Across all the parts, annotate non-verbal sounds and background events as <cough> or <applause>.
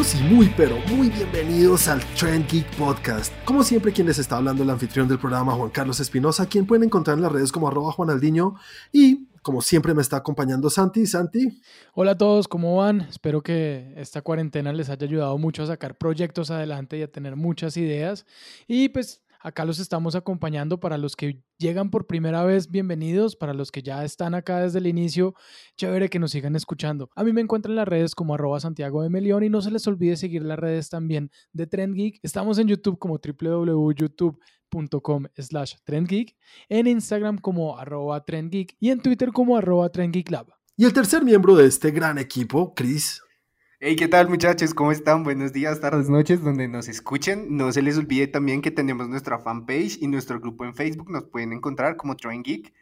Y muy pero muy bienvenidos al Trend Geek Podcast. Como siempre quien les está hablando el anfitrión del programa Juan Carlos Espinosa, quien pueden encontrar en las redes como arroba Juanaldiño y como siempre me está acompañando Santi. Santi. Hola a todos, ¿cómo van? Espero que esta cuarentena les haya ayudado mucho a sacar proyectos adelante y a tener muchas ideas. Y pues Acá los estamos acompañando para los que llegan por primera vez, bienvenidos. Para los que ya están acá desde el inicio, chévere que nos sigan escuchando. A mí me encuentran en las redes como arroba Santiago de Melión y no se les olvide seguir las redes también de Trend Geek. Estamos en YouTube como www.youtube.com slash trendgeek, en Instagram como arroba trendgeek y en Twitter como arroba trendgeeklab. Y el tercer miembro de este gran equipo, Chris. Hey, ¿qué tal muchachos? ¿Cómo están? Buenos días, tardes, noches, donde nos escuchen. No se les olvide también que tenemos nuestra fanpage y nuestro grupo en Facebook. Nos pueden encontrar como Train Geek.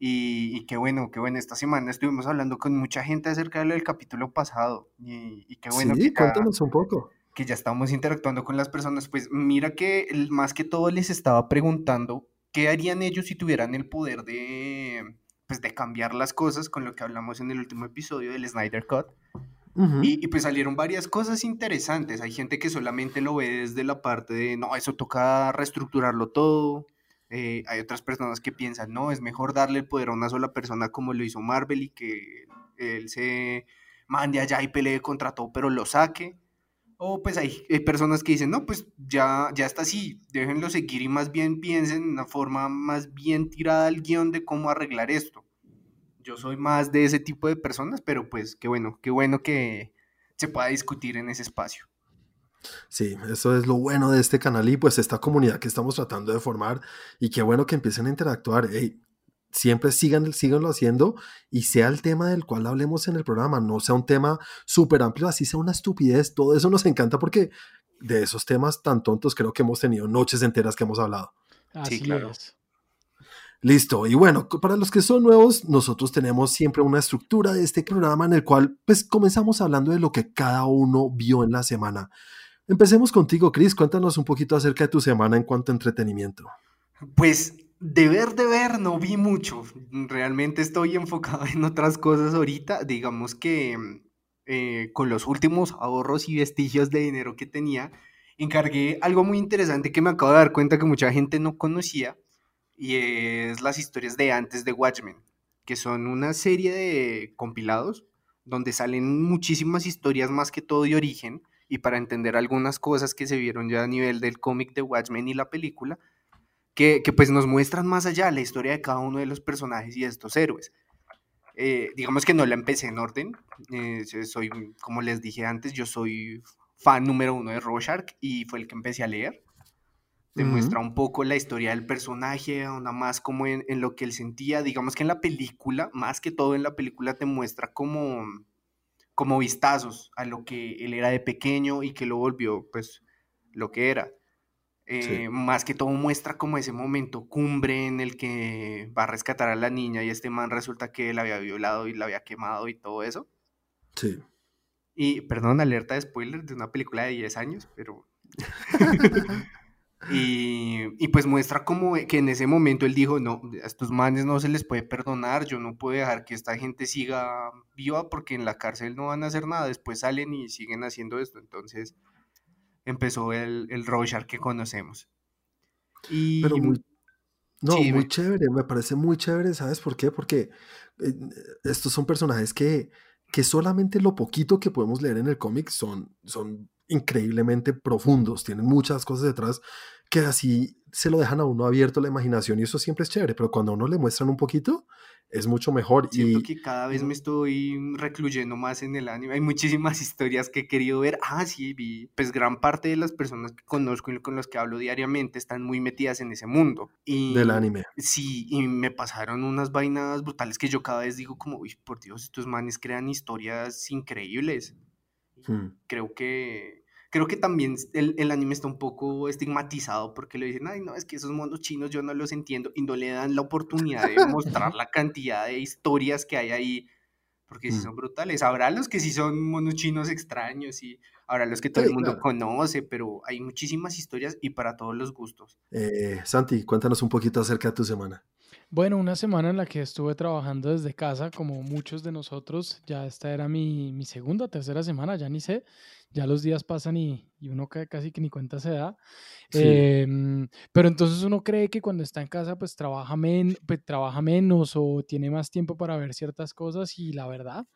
Y, qué bueno, qué bueno. Esta semana estuvimos hablando con mucha gente acerca del capítulo pasado. Y, qué bueno. Sí, cuéntanos un poco. Que ya estamos interactuando con las personas. Pues mira que más que todo les estaba preguntando qué harían ellos si tuvieran el poder de, pues, de cambiar las cosas con lo que hablamos en el último episodio del Snyder Cut y, pues salieron varias cosas interesantes. Hay gente que solamente lo ve desde la parte de, no, eso toca reestructurarlo todo. Eh, hay otras personas que piensan, no, es mejor darle el poder a una sola persona como lo hizo Marvel y que él se mande allá y pelee contra todo, pero lo saque. O pues hay, hay, personas que dicen, no, pues ya, ya está así, déjenlo seguir y más bien piensen en una forma más bien tirada al guion de cómo arreglar esto yo soy más de ese tipo de personas, pero pues qué bueno, qué bueno que se pueda discutir en ese espacio. Sí, eso es lo bueno de este canal y pues esta comunidad que estamos tratando de formar y qué bueno que empiecen a interactuar. siempre sigan, síganlo haciendo y sea el tema del cual hablemos en el programa, no sea un tema súper amplio, así sea una estupidez, todo eso nos encanta porque de esos temas tan tontos creo que hemos tenido noches enteras que hemos hablado. sí, claro. Listo. Y bueno, para los que son nuevos, nosotros tenemos siempre una estructura de este programa en el cual pues comenzamos hablando de lo que cada uno vio en la semana. Empecemos contigo, Chris. Cuéntanos un poquito acerca de tu semana en cuanto a entretenimiento. Pues de ver, de ver, no vi mucho. Realmente estoy enfocado <laughs> en otras cosas ahorita. Digamos que eh, con los últimos ahorros y vestigios de dinero que tenía, encargué algo muy interesante que me acabo de dar cuenta que mucha gente no conocía y es las historias de antes de Watchmen, que son una serie de compilados donde salen muchísimas historias más que todo de origen y para entender algunas cosas que se vieron ya a nivel del cómic de Watchmen y la película, que, pues nos muestran más allá la historia de cada uno de los personajes y de estos héroes. Eh, digamos que no la empecé en orden, eh, soy, como les dije antes, yo soy fan número uno de Rorschach y fue el que empecé a leer. Te muestra un poco la historia del personaje, nada más como en, lo que él sentía. Digamos que en la película, más que todo en la película, te muestra como, como vistazos a lo que él era de pequeño y que lo volvió, pues, lo que era. Eh, más que todo muestra como ese momento cumbre en el que va a rescatar a la niña y este man resulta que él había violado y la había quemado y todo eso. Sí. Y, perdón, alerta de spoiler de una película de 10 años, pero... <laughs> <laughs> Y, pues muestra como que en ese momento él dijo, no, a estos manes no se les puede perdonar, yo no puedo dejar que esta gente siga viva porque en la cárcel no van a hacer nada, después salen y siguen haciendo esto. Entonces empezó el, el que conocemos. Y, Pero muy, no, muy chévere, me parece muy chévere, ¿sabes por qué? Porque eh, estos son personajes que, que solamente lo poquito que podemos leer en el cómic son, son increíblemente profundos, tienen muchas cosas detrás que así se lo dejan a uno abierto la imaginación y eso siempre es chévere, pero cuando a uno le muestran un poquito, es mucho mejor. Siento que cada vez me estoy recluyendo más en el anime. Hay muchísimas <laughs> historias que he querido ver. Ah, sí, vi. Pues gran parte de las personas que conozco y con las que hablo diariamente están muy metidas en ese mundo. Y, Del anime. Sí, y me pasaron unas vainas brutales que yo cada vez digo como, uy, por Dios, estos manes crean historias increíbles. Hmm. Creo que creo que también el, anime está un poco estigmatizado porque le dicen, ay, no, es que esos monos chinos yo no los entiendo y no le dan la oportunidad de mostrar la cantidad de historias que hay ahí, porque sí mm. son brutales. Habrá los que sí son monos chinos extraños y habrá los que todo el mundo conoce, pero hay muchísimas historias y para todos los gustos. Eh, Santi, cuéntanos un poquito acerca de tu semana. Bueno, una semana en la que estuve trabajando desde casa, como muchos de nosotros. Ya esta era mi, mi segunda, tercera semana, ya ni sé. Ya los días pasan y, y uno casi que ni cuenta se da. Em, pero entonces uno cree que cuando está en casa, pues trabaja, men pues trabaja menos o tiene más tiempo para ver ciertas cosas. Y la verdad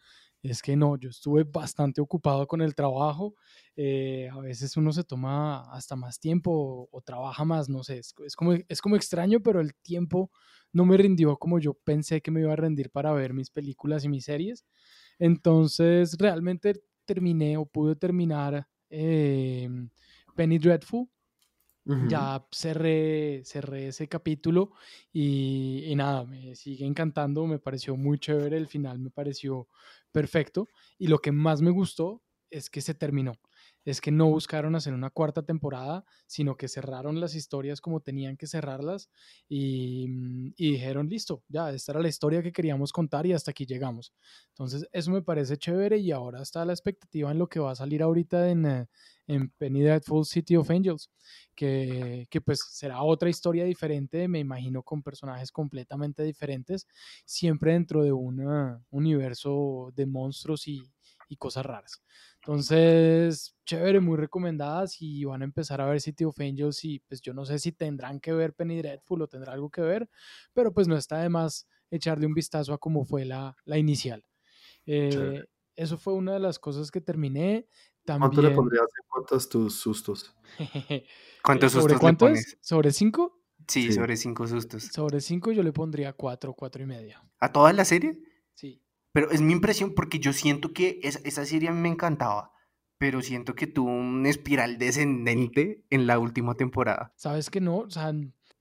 es que no, yo estuve bastante ocupado con el trabajo. Eh, a veces uno se toma hasta más tiempo o, trabaja más, no sé, es, como, es como extraño, pero el tiempo no me rindió como yo pensé que me iba a rendir para ver mis películas y mis series. Entonces, realmente terminé o pude terminar em, Penny Dreadful. Ya cerré, cerré ese capítulo y, y, nada, me sigue encantando, me pareció muy chévere, el final me pareció perfecto y lo que más me gustó es que se terminó es que no buscaron hacer una cuarta temporada, sino que cerraron las historias como tenían que cerrarlas y, mm, dijeron, listo, ya, esta era la historia que queríamos contar y hasta aquí llegamos. Entonces, eso me parece chévere y ahora está la expectativa en lo que va a salir ahorita en, eh, en Penny Dreadful City of Angels, que, que, pues será otra historia diferente, me imagino con personajes completamente diferentes, siempre dentro de un ah, universo de monstruos y, y cosas raras. Entonces, chévere, muy recomendadas y van a empezar a ver City of Angels y pues yo no sé si tendrán que ver Penny Dreadful o tendrá algo que ver, pero pues no está de más echarle un vistazo a cómo fue la, la inicial. Eh, eso fue una de las cosas que terminé. También... ¿Cuánto le pondrías en cuántos tus sustos? <laughs> ¿Cuántos sustos ¿Sobre cuántos? Le pones? ¿Sobre cinco? Sí, sobre cinco sustos. Sobre cinco yo le pondría cuatro, cuatro y medio. ¿A toda la serie? Sí. Pero es mi impresión porque yo siento que esa serie a mí me encantaba, pero siento que tuvo un espiral descendente en la última temporada. Sabes que no, o sea,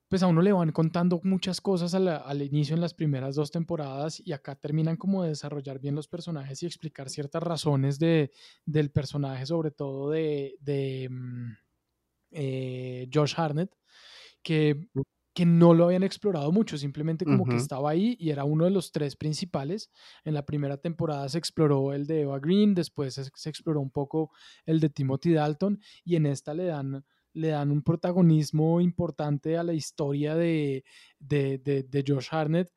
pues a uno le van contando muchas cosas al, inicio en las primeras dos temporadas y acá terminan como de desarrollar bien los personajes y explicar ciertas razones de, del personaje, sobre todo de, de mm, eh, Josh Harnett, que que no lo habían explorado mucho, simplemente como que estaba ahí y era uno de los tres principales. En la primera temporada se exploró el de Eva Green, después se, exploró un poco el de Timothy Dalton y en esta le dan, le dan un protagonismo importante a la historia de, de, de, Josh Harnett,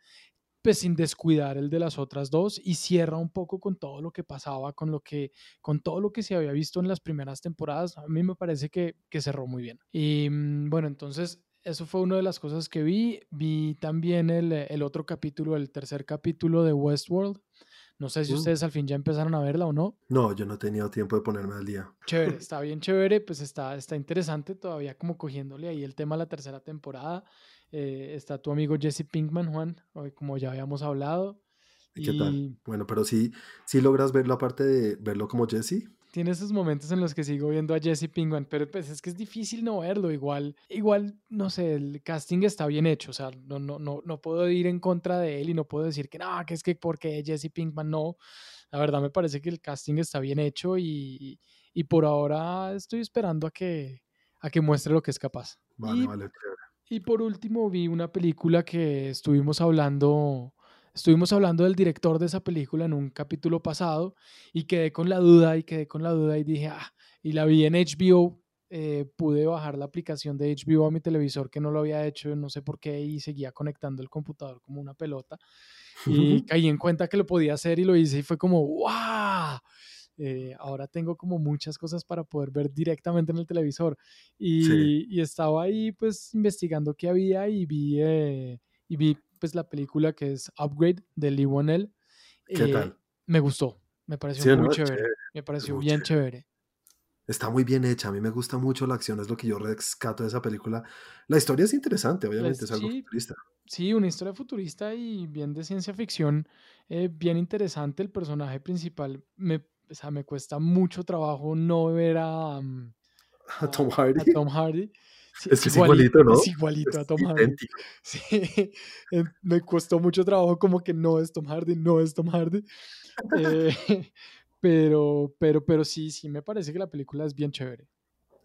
pues sin descuidar el de las otras dos y cierra un poco con todo lo que pasaba, con, lo que, con todo lo que se había visto en las primeras temporadas. A mí me parece que, que cerró muy bien. Y mm, bueno, entonces eso fue una de las cosas que vi. Vi también el, el otro capítulo, el tercer capítulo de Westworld. No sé si uh. ustedes al fin ya empezaron a verla o no. No, yo no he tenido tiempo de ponerme al día. Chévere, <laughs> está bien chévere, pues está, está interesante todavía como cogiéndole ahí el tema de la tercera temporada. Eh, está tu amigo Jesse Pinkman, Juan, como ya habíamos hablado. ¿Y qué tal? Bueno, pero sí, sí logras verlo aparte de verlo como Jesse tiene esos momentos en los que sigo viendo a Jesse Pinkman, pero pues es que es difícil no verlo. Igual, igual, no sé, el casting está bien hecho. O sea, no, no, no, no puedo ir en contra de él y no puedo decir que no, que es que porque Jesse Pinkman no. La verdad me parece que el casting está bien hecho y, y por ahora estoy esperando a que, a que muestre lo que es capaz. Vale, y, vale, Y por último vi una película que estuvimos hablando Estuvimos hablando del director de esa película en un capítulo pasado y quedé con la duda y quedé con la duda y dije, ah, y la vi en HBO, eh, pude bajar la aplicación de HBO a mi televisor que no lo había hecho, no sé por qué, y seguía conectando el computador como una pelota. Y caí en cuenta que lo podía hacer y lo hice y fue como, ¡wow! Eh, ahora tengo como muchas cosas para poder ver directamente en el televisor. Y, y estaba ahí pues investigando qué había y vi, eh, y vi pues la película que es Upgrade de Lee Wannell. ¿Qué eh, tal? Me gustó, me pareció muy chévere, me pareció bien chévere. Está muy bien hecha, a mí me gusta mucho la acción, es lo que yo rescato de esa película. La historia es interesante, obviamente, es algo futurista. Sí, una historia futurista y bien de ciencia ficción, eh, bien interesante. El personaje principal, me, o sea, me cuesta mucho trabajo no ver a, mm, a, Tom Hardy. A Tom Hardy es, igualito, ¿no? Es igualito a Tom Hardy. <laughs> Sí, me costó mucho trabajo como que no es Tom Hardy, no es Tom Hardy. <laughs> Eh, <laughs> pero, pero, pero sí, sí, me parece que la película es bien chévere.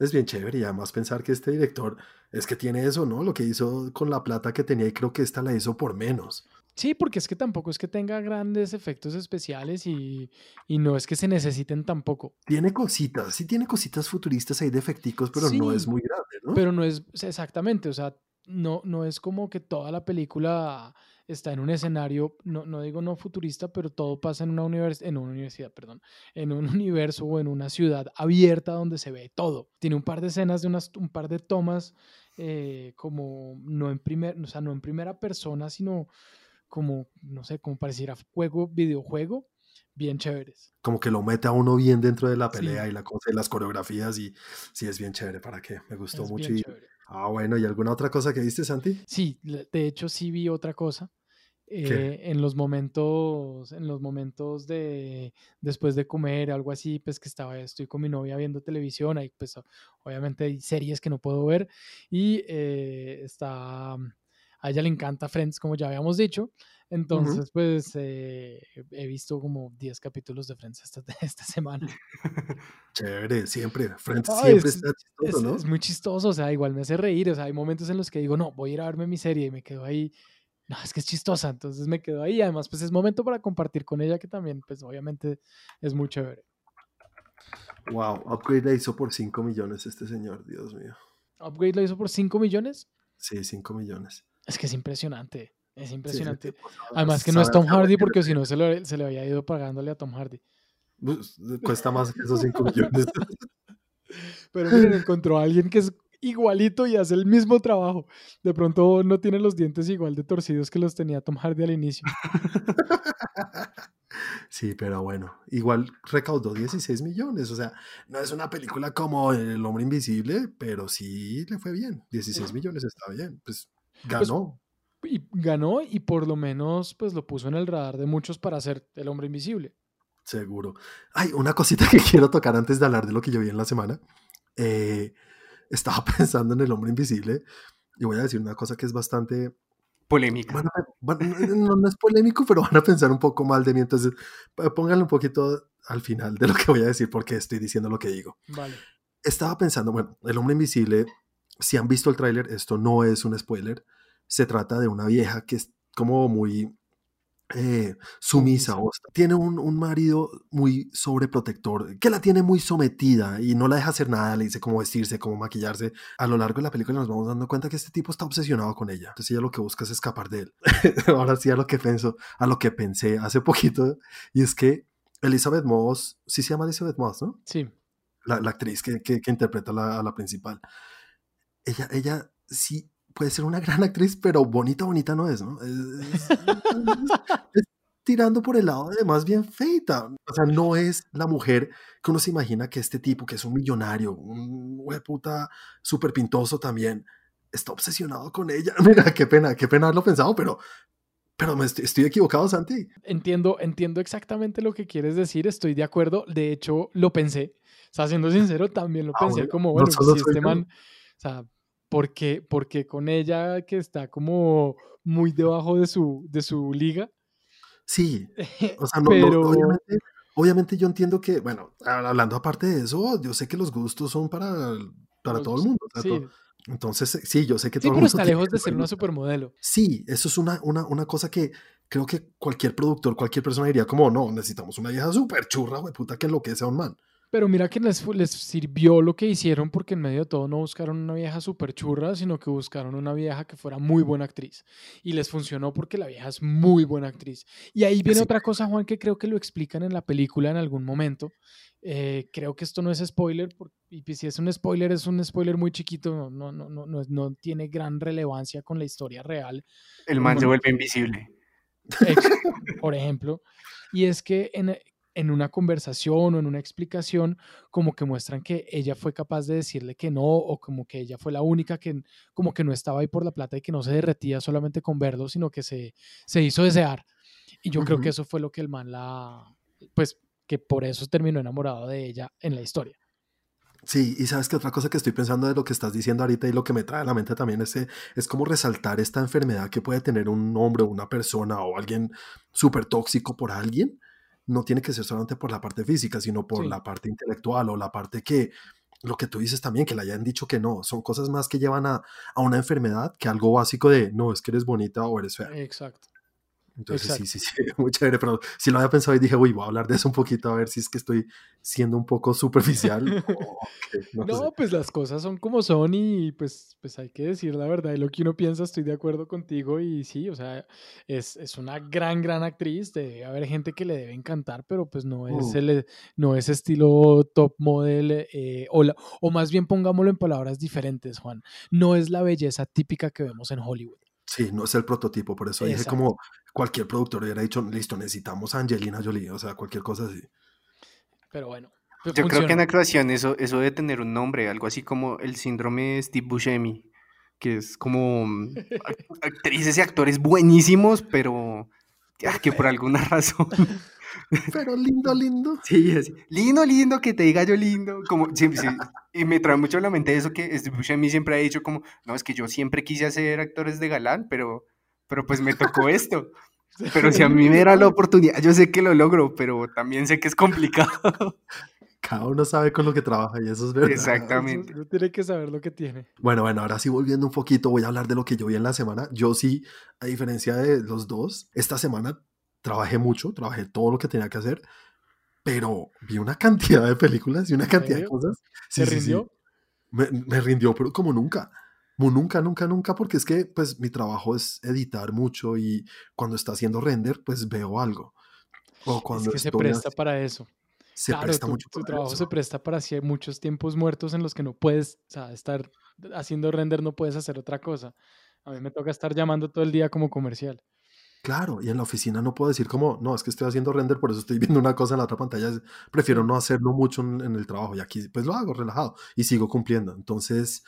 Es bien chévere y además pensar que este director es que tiene eso, ¿no? Lo que hizo con la plata que tenía y creo que esta la hizo por menos. Sí, porque es que tampoco es que tenga grandes efectos especiales y, y no es que se necesiten tampoco. Tiene cositas, sí tiene cositas futuristas ahí defecticos, pero no es muy grande, ¿no? Pero no es exactamente, o sea, no, no es como que toda la película está en un escenario, no, no digo no futurista, pero todo pasa en una, univers en una universidad, perdón, en un <laughs> universo o en una ciudad abierta donde se ve todo. Tiene un par de escenas de unas, un par de tomas eh, como no en, primer, o sea, no en primera persona, sino como, no sé, como pareciera juego, videojuego, bien chéveres. Como que lo mete a uno bien dentro de la pelea y la cosa y las coreografías y sí es bien chévere, ¿para qué? Me gustó mucho. Y, ah, bueno, ¿y alguna otra cosa que viste, Santi? Sí, de hecho sí vi otra cosa. Eh, en los momentos, en los momentos de después de comer, algo así, pues que estaba, estoy con mi novia viendo televisión, ahí pues obviamente hay series que no puedo ver y eh, está, a ella le encanta Friends, como ya habíamos dicho, entonces pues eh, he visto como 10 capítulos de Friends esta, <laughs> esta semana. Chévere, siempre, Friends siempre está chistoso, ¿no? Es muy chistoso, o sea, igual me hace reír, o sea, hay momentos en los que digo, no, voy a ir a verme mi serie y me quedo ahí no, es que es chistosa, entonces me quedo ahí. Además, pues es momento para compartir con ella, que también, pues obviamente es muy chévere. Wow, Upgrade la hizo por 5 millones este señor, Dios mío. ¿Upgrade lo hizo por 5 millones? Sí, 5 millones. Es que es impresionante, es impresionante. Además que no es Tom Hardy porque si no se, se le había ido pagándole a Tom Hardy. Pues, cuesta más que esos 5 millones. <laughs> Pero miren, encontró a alguien que es igualito y hace el mismo trabajo. De pronto no tiene los dientes igual de torcidos que los tenía Tom Hardy al inicio. <laughs> Sí, pero bueno, igual recaudó 16 millones, o sea, no es una película como El hombre invisible, pero sí le fue bien. 16 millones está bien, pues, pues ganó. y ganó y por lo menos pues lo puso en el radar de muchos para ser El hombre invisible. Seguro. Hay una cosita <laughs> que quiero tocar antes de hablar de lo que yo vi en la semana. Eh, estaba <laughs> pensando en el hombre invisible y voy a decir una cosa que es bastante polémica. no, es polémico, pero van a pensar un poco mal de mí, entonces pónganlo un poquito al final de lo que voy a decir porque estoy diciendo lo que digo. Vale. Estaba pensando, bueno, el hombre invisible, si han visto el tráiler, esto no es un spoiler, se trata de una vieja que es como muy eh, sumisa, o tiene un, un, marido muy sobreprotector, que la tiene muy sometida y no la deja hacer nada, le dice cómo vestirse, cómo maquillarse. A lo largo de la película nos vamos dando cuenta que este tipo está obsesionado con ella. Entonces ella lo que busca es escapar de él. <laughs> Ahora sí a lo que pienso, a lo que pensé hace poquito, y es que Elizabeth Moss, sí se llama Elizabeth Moss, ¿no? Sí. La, la actriz que, que, que interpreta a la, a la principal. Ella, ella sí puede ser una gran actriz, pero bonita, bonita no es, ¿no? Es, tirando por el lado de más bien feita. O sea, no es la mujer que uno se imagina que este tipo, que es un millonario, un puta súper pintoso también, está obsesionado con ella. <laughs> Mira, qué pena, qué pena haberlo pensado, pero, pero me estoy, equivocado, Santi. Entiendo, entiendo exactamente lo que quieres decir, estoy de acuerdo. De hecho, lo pensé. O sea, siendo sincero, también lo ah, pensé como, bueno, si este man, o sea, porque, porque con ella que está como muy debajo de su, de su liga. Sí, <laughs> o sea, no, Pero... obviamente, yo entiendo que, bueno, hablando aparte de eso, yo sé que los gustos son para, para todo el mundo. Sí. Entonces, sí, yo sé que sí, todo el mundo está lejos de ser una supermodelo. Sí, eso es una, una, una cosa que creo que cualquier productor, cualquier persona diría como, no, necesitamos una vieja súper churra, güey, puta, que enloquece a un man. Pero mira que les, les sirvió lo que hicieron porque en medio de todo no buscaron una vieja súper churra, sino que buscaron una vieja que fuera muy buena actriz. Y les funcionó porque la vieja es muy buena actriz. Y ahí viene otra cosa, Juan, que creo que lo explican en la película en algún momento. Eh, creo que esto no es spoiler, y si es un spoiler, es un spoiler muy chiquito, no, no, no, no, no tiene gran relevancia con la historia real. El man se vuelve invisible. Por ejemplo. Y es que en, en una conversación o en una explicación, como que muestran que ella fue capaz de decirle que no, o como que ella fue la única que como que no estaba ahí por la plata y que no se derretía solamente con verlo, sino que se, se hizo desear. Y yo creo que eso fue lo que el man la, pues, que por eso terminó enamorado de ella en la historia. Sí, y sabes que otra cosa que estoy pensando de lo que estás diciendo ahorita y lo que me trae a la mente también es, es como resaltar esta enfermedad que puede tener un hombre o una persona o alguien súper tóxico por alguien no tiene que ser solamente por la parte física, sino por la parte intelectual o la parte que, lo que tú dices también, que le hayan dicho que no, son cosas más que llevan a, a una enfermedad que algo básico de, no, es que eres bonita o eres fea. Exacto. Entonces, sí, sí, <laughs> sí, muy chévere, pero si lo había pensado y dije, uy, voy a hablar de eso un poquito a ver si es que estoy siendo un poco superficial. <laughs> no, pues las cosas son como son y pues, pues hay que decir la verdad. Y lo que uno piensa, estoy de acuerdo contigo y sí, o sea, es, es una gran, gran actriz. Debe haber gente que le debe encantar, pero pues no es, uh. el, no es estilo top model eh, o, o más bien pongámoslo en palabras diferentes, Juan. No es la belleza típica que vemos en Hollywood. Sí, no es el prototipo, por eso dije como cualquier productor hubiera dicho, listo, necesitamos a Angelina Jolie, o sea, cualquier cosa así. Pero bueno. Pues Yo creo que en actuación eso, eso debe tener un nombre, algo así como el síndrome de Steve Buscemi, que es como mm, <laughs> actrices y actores buenísimos, pero que por alguna <laughs> razón Pero lindo, lindo. <laughs> Sí, así. Lindo, lindo, que te diga yo lindo. Como, sí, sí. Y me trae mucho a la mente eso que a mí siempre ha dicho como, no, es que yo siempre quise hacer actores de galán, pero, pero pues me tocó esto. <laughs> Pero si a mí me era la oportunidad, yo sé que lo logro, pero también sé que es complicado. <laughs> Cada uno sabe con lo que trabaja y eso es verdad. Exactamente. Uno tiene que saber lo que tiene. Bueno, bueno, ahora sí volviendo un poquito, voy a hablar de lo que yo vi en la semana. Yo sí, a diferencia de los dos, esta semana trabajé mucho, trabajé todo lo que tenía que hacer, pero vi una cantidad de películas y una cantidad de cosas. ¿Se rindió? Me, rindió, pero como nunca. Como nunca, nunca, nunca, porque es que pues mi trabajo es editar mucho y cuando está haciendo render, pues veo algo. O cuando es que se presta para eso. Se presta tu, mucho tu trabajo se presta para hay muchos tiempos muertos en los que no puedes, o sea, estar haciendo render, no puedes hacer otra cosa. A mí me toca estar llamando todo el día como comercial. Claro, y en la oficina no puedo decir como, no, es que estoy haciendo render, por eso estoy viendo una cosa en la otra pantalla. Prefiero no hacerlo mucho en, el trabajo y aquí pues lo hago relajado y sigo cumpliendo. Entonces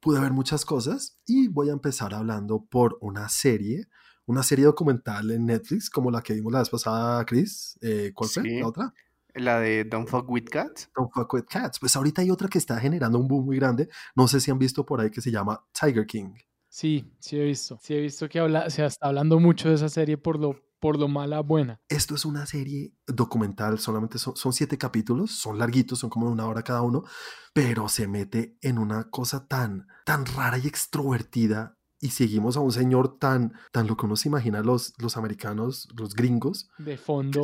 pude ver muchas cosas y voy a empezar hablando por una serie, una serie documental en Netflix como la que vimos la vez pasada, Chris. Eh, ¿Cuál fue la otra? La de Don't Fuck With Cats. Don't Fuck With Cats. Pues ahorita hay otra que está generando un boom muy grande. No sé si han visto por ahí que se llama Tiger King. Sí, sí he visto. Sí he visto que habla, se está hablando mucho de esa serie por lo, por lo mala buena. Esto es una serie documental, solamente son, son, siete capítulos, son larguitos, son como una hora cada uno, pero se mete en una cosa tan, tan rara y extrovertida. Y seguimos a un señor tan, tan lo que uno se imagina los, los americanos, los gringos. De fondo.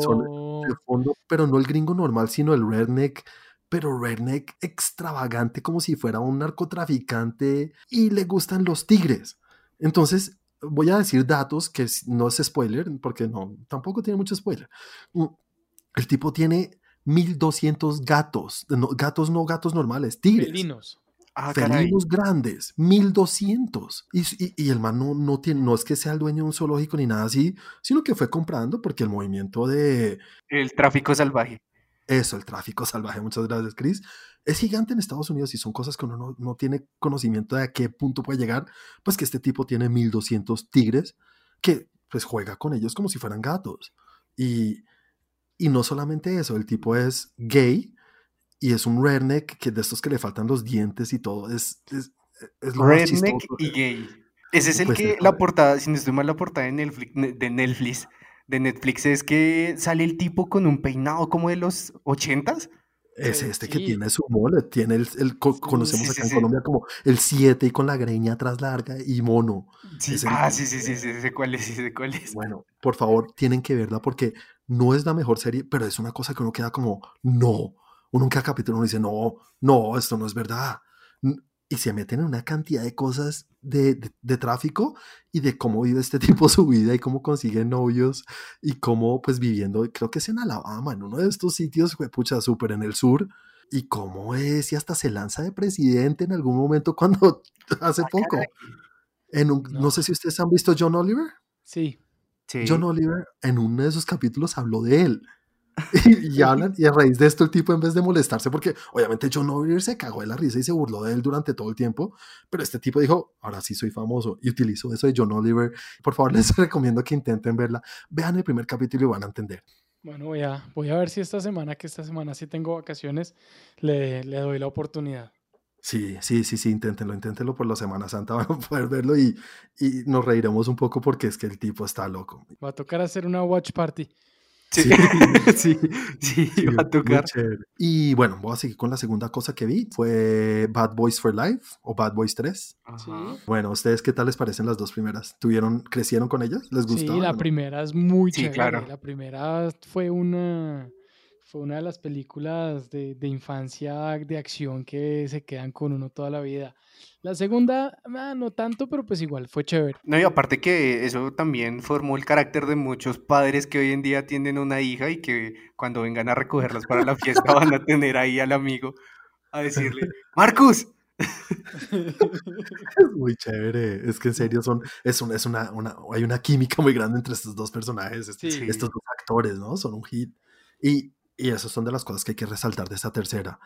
de fondo, pero no el gringo normal, sino el redneck pero redneck extravagante como si fuera un narcotraficante y le gustan los tigres. Entonces, voy a decir datos que no es spoiler, porque no, tampoco tiene mucho spoiler. Mm, el tipo tiene 1200 gatos, gatos no gatos normales, tigres. Felinos. Ah, felinos grandes, 1200. Y, y, y el man no, no, tiene, no es que sea el dueño de un zoológico ni nada así, sino que fue comprando porque el movimiento de... El tráfico salvaje. Eso, el tráfico salvaje, muchas gracias, Chris. Es gigante en Estados Unidos y son cosas que uno no, tiene conocimiento de a qué punto puede llegar. Pues que este tipo tiene 1200 tigres que pues juega con ellos como si fueran gatos. Y, y no solamente eso, el tipo es gay y es un redneck que de estos que le faltan los dientes y todo. Es, es, es lo redneck y gay. Ese es el pues que la portada, si no estoy mal, la portada de Netflix, de Netflix de Netflix es que sale el tipo con un peinado como de los ochentas. Es eh, este que tiene su mole, tiene el, conocemos acá en Colombia como el 7 y con la greña atrás larga y mono. ah, sí, sí, sí, sí, sé cuál es, sé cuál es. Bueno, por favor, tienen que verla porque no es la mejor serie, pero es una cosa que uno queda como, no. Uno en cada capítulo uno dice, no, no, esto no es verdad y se meten en una cantidad de cosas de, de, tráfico y de cómo vive este <laughs> tipo su vida y cómo consigue novios y cómo pues viviendo, creo que es en Alabama, en uno de estos sitios, pucha, súper en el sur, y cómo es y hasta se lanza de presidente en algún momento <laughs> cuando hace ah, poco. En un, no. sé si ustedes han visto John Oliver. Sí. sí. John Oliver en uno de esos capítulos habló de él <laughs> y, hablan, y a raíz de esto el tipo en vez de molestarse, porque obviamente John Oliver se cagó de la risa y se burló de él durante todo el tiempo, pero este tipo dijo, ahora sí soy famoso y utilizó eso de John Oliver. Por favor, les <laughs> recomiendo que intenten verla. Vean el primer capítulo y van a entender. Bueno, voy a, voy a ver si esta semana, que esta semana sí tengo vacaciones, le, le doy la oportunidad. Sí, sí, sí, sí, inténtenlo, inténtenlo por la Semana Santa, <laughs> van a poder verlo y, y nos reiremos un poco porque es que el tipo está loco. Va a tocar hacer una watch party. Sí, <laughs> <laughs> sí, sí, va a tocar. Y bueno, voy a seguir con la segunda cosa que vi. Fue Bad Boys for Life o Bad Boys 3. Bueno, ¿ustedes qué tal les parecen las dos primeras? ¿Tuvieron, crecieron con ellas? ¿Les gustó? Sí, la primera es muy sí, Claro. La primera fue una fue una de las películas de, de, infancia de acción que se quedan con uno toda la vida. La segunda, ah, no tanto, pero pues igual, fue chévere. No, y aparte que eso también formó el carácter de muchos padres que hoy en día tienen una hija y que cuando vengan a recogerlas para la fiesta van a tener ahí al amigo a decirle, Marcus, <laughs> es muy chévere. Es que en serio son, es, es una, una, hay una química muy grande entre estos dos personajes, estos dos actores, ¿no? Son un hit. Y, y esas son de las cosas que hay que resaltar de esta tercera.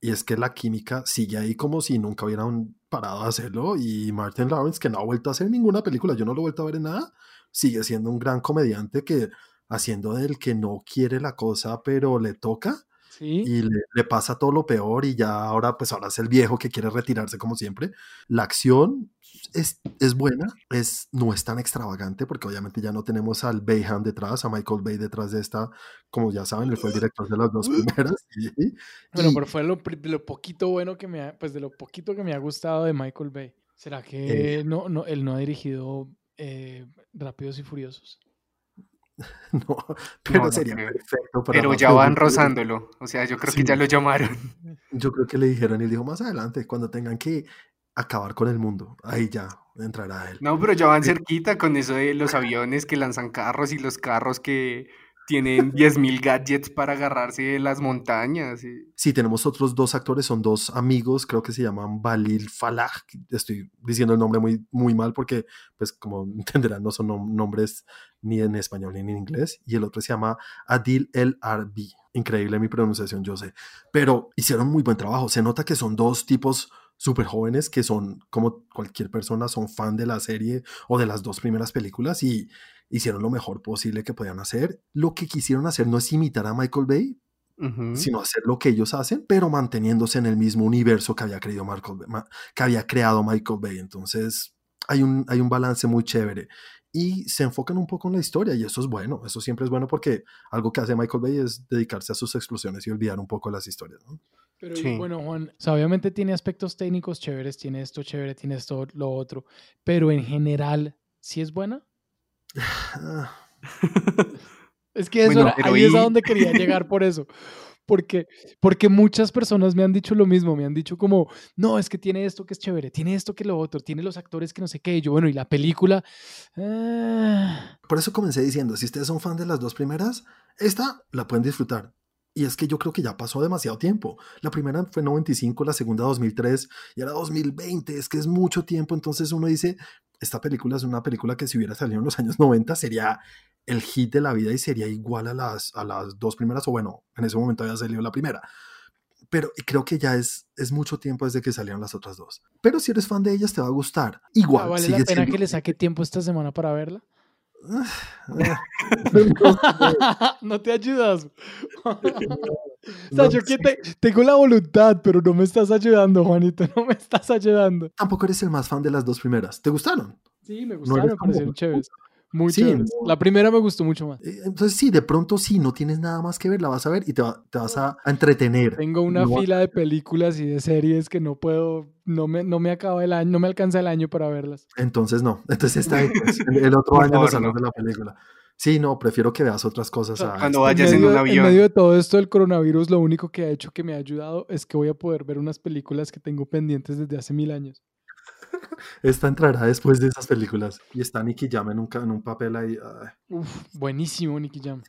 Y es que la química sigue ahí como si nunca hubieran parado de hacerlo. Y Martin Lawrence, que no ha vuelto a hacer ninguna película, yo no lo he vuelto a ver en nada, sigue siendo un gran comediante que haciendo del que no quiere la cosa, pero le toca y le, pasa todo lo peor y ya ahora, pues ahora es el viejo que quiere retirarse como siempre. La acción es, es buena, es, no es tan extravagante porque obviamente ya no tenemos al Bayham detrás, a Michael Bay detrás de esta, como ya saben, él fue el director de las dos <laughs> primeras. bueno, pero fue lo, lo, poquito bueno que me ha, pues de lo poquito que me ha gustado de Michael Bay. ¿Será que eh. no, no, él no ha dirigido eh, Rápidos y Furiosos? <laughs> No, pero sería perfecto Pero ya van rozándolo. O sea, yo creo que ya lo llamaron. Yo creo que le dijeron y él dijo más adelante, cuando tengan que acabar con el mundo, ahí ya entrará él. No, pero ya van cerquita con eso de los aviones que lanzan carros y los carros que tienen 10.000 gadgets para agarrarse de las montañas. Sí, tenemos otros dos actores, son dos amigos, creo que se llaman Balil Falah, estoy diciendo el nombre muy, muy mal porque, pues como <laughs> entenderán, no son nombres ni en español ni en inglés, y el otro se llama Adil El Arbi. Increíble mi pronunciación, yo sé, pero hicieron muy buen trabajo, se nota que son dos tipos súper jóvenes que son, como cualquier persona, son fan de la serie o de las dos primeras películas y hicieron lo mejor posible que podían hacer. Lo que quisieron hacer no es imitar a Michael Bay, sino hacer lo que ellos hacen, pero manteniéndose en el mismo universo que había, creado Michael, que había creado Michael Bay. Entonces, hay un, hay un balance muy chévere. Y se enfocan un poco en la historia, y eso es bueno, eso siempre es bueno porque algo que hace Michael Bay es dedicarse a sus explosiones y olvidar un poco las historias. Pero bueno, Juan, obviamente tiene aspectos técnicos chéveres, tiene esto chévere, tiene esto, lo otro, pero en general, ¿sí es buena? <sighs> es que eso ahí es a donde quería llegar por eso. Porque, porque muchas personas me han dicho lo mismo, me han dicho como, no, es que tiene esto que es chévere, tiene esto que lo otro, tiene los actores que no sé qué, y yo, bueno, y la película... Ah". Por eso comencé diciendo, si ustedes son fan de las dos primeras, esta la pueden disfrutar. Y es que yo creo que ya pasó demasiado tiempo. La primera fue 95, la segunda 2003 y ahora 2020. Es que es mucho tiempo. Entonces uno dice, esta película es una película que si hubiera salido en los años 90 sería el hit de la vida y sería igual a las, a las dos primeras, o bueno, en ese momento había salido la primera. Pero creo que ya es, es mucho tiempo desde que salieron las otras dos. Pero si eres fan de ellas, te va a gustar. Igual. ¿Vale la pena que le saque tiempo esta semana para verla? <laughs> no te ayudas. <laughs> o sea, yo que tengo la voluntad, pero no me estás ayudando, Juanito. No me estás ayudando. Tampoco eres el más fan de las dos primeras. ¿Te gustaron? Sí, me gustaron, me parecieron chéveres. Muy La primera me gustó mucho más. Eh, entonces, sí, de pronto sí, no tienes nada más que ver, la vas a ver y te, te vas a, entretener. Tengo una fila de películas y de series que no puedo, no me, no me acaba el año, no me alcanza el año para verlas. Entonces, no. <laughs> Entonces, está pues, el otro año nos hablamos de la película. Sí, no, prefiero que veas otras cosas. Cuando vayas en, un avión. En medio de todo esto del coronavirus, lo único que ha hecho que me ha ayudado es que voy a poder ver unas películas que tengo pendientes desde hace mil años. Esta entrará después de esas películas. Y está Nicky Jam en un, en un papel ahí. buenísimo Nicky Jam.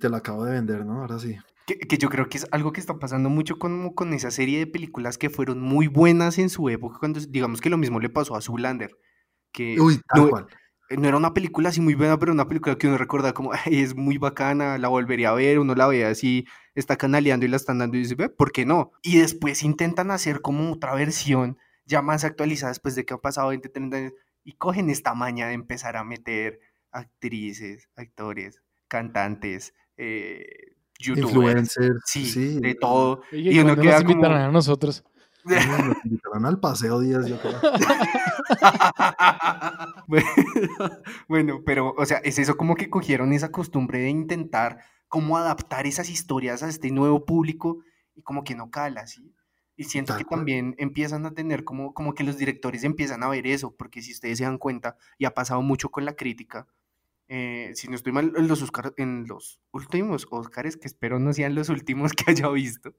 te la acabo de vender, ¿no? Ahora sí. Que, yo creo que es algo que está pasando mucho con, con esa serie de películas que fueron muy buenas en su época, cuando digamos que lo mismo le pasó a Zoolander. Que Uy, tal no, cual. No era una película así muy buena, pero una película que uno recuerda como es muy bacana, la volvería a ver, uno la ve así, está canaleando y la están dando y dice, ¿por qué no? Y después intentan hacer como otra versión ya más actualizada después de que han pasado 20, 30 años, y cogen esta maña de empezar a meter actrices, actores, cantantes, eh, youtubers, influencers, sí, de todo. y, uno queda como... a nosotros. <laughs> Nos invitarán al paseo días, yo creo. <laughs> bueno, pero, o sea, es eso como que cogieron esa costumbre de intentar cómo adaptar esas historias a este nuevo público y como que no cala, ¿sí? Y siento que también empiezan a tener como, como que los directores empiezan a ver eso, porque si ustedes se dan cuenta, y ha pasado mucho con la crítica, eh, si no estoy mal, en los, en los últimos Oscars, que espero no sean los últimos que haya visto,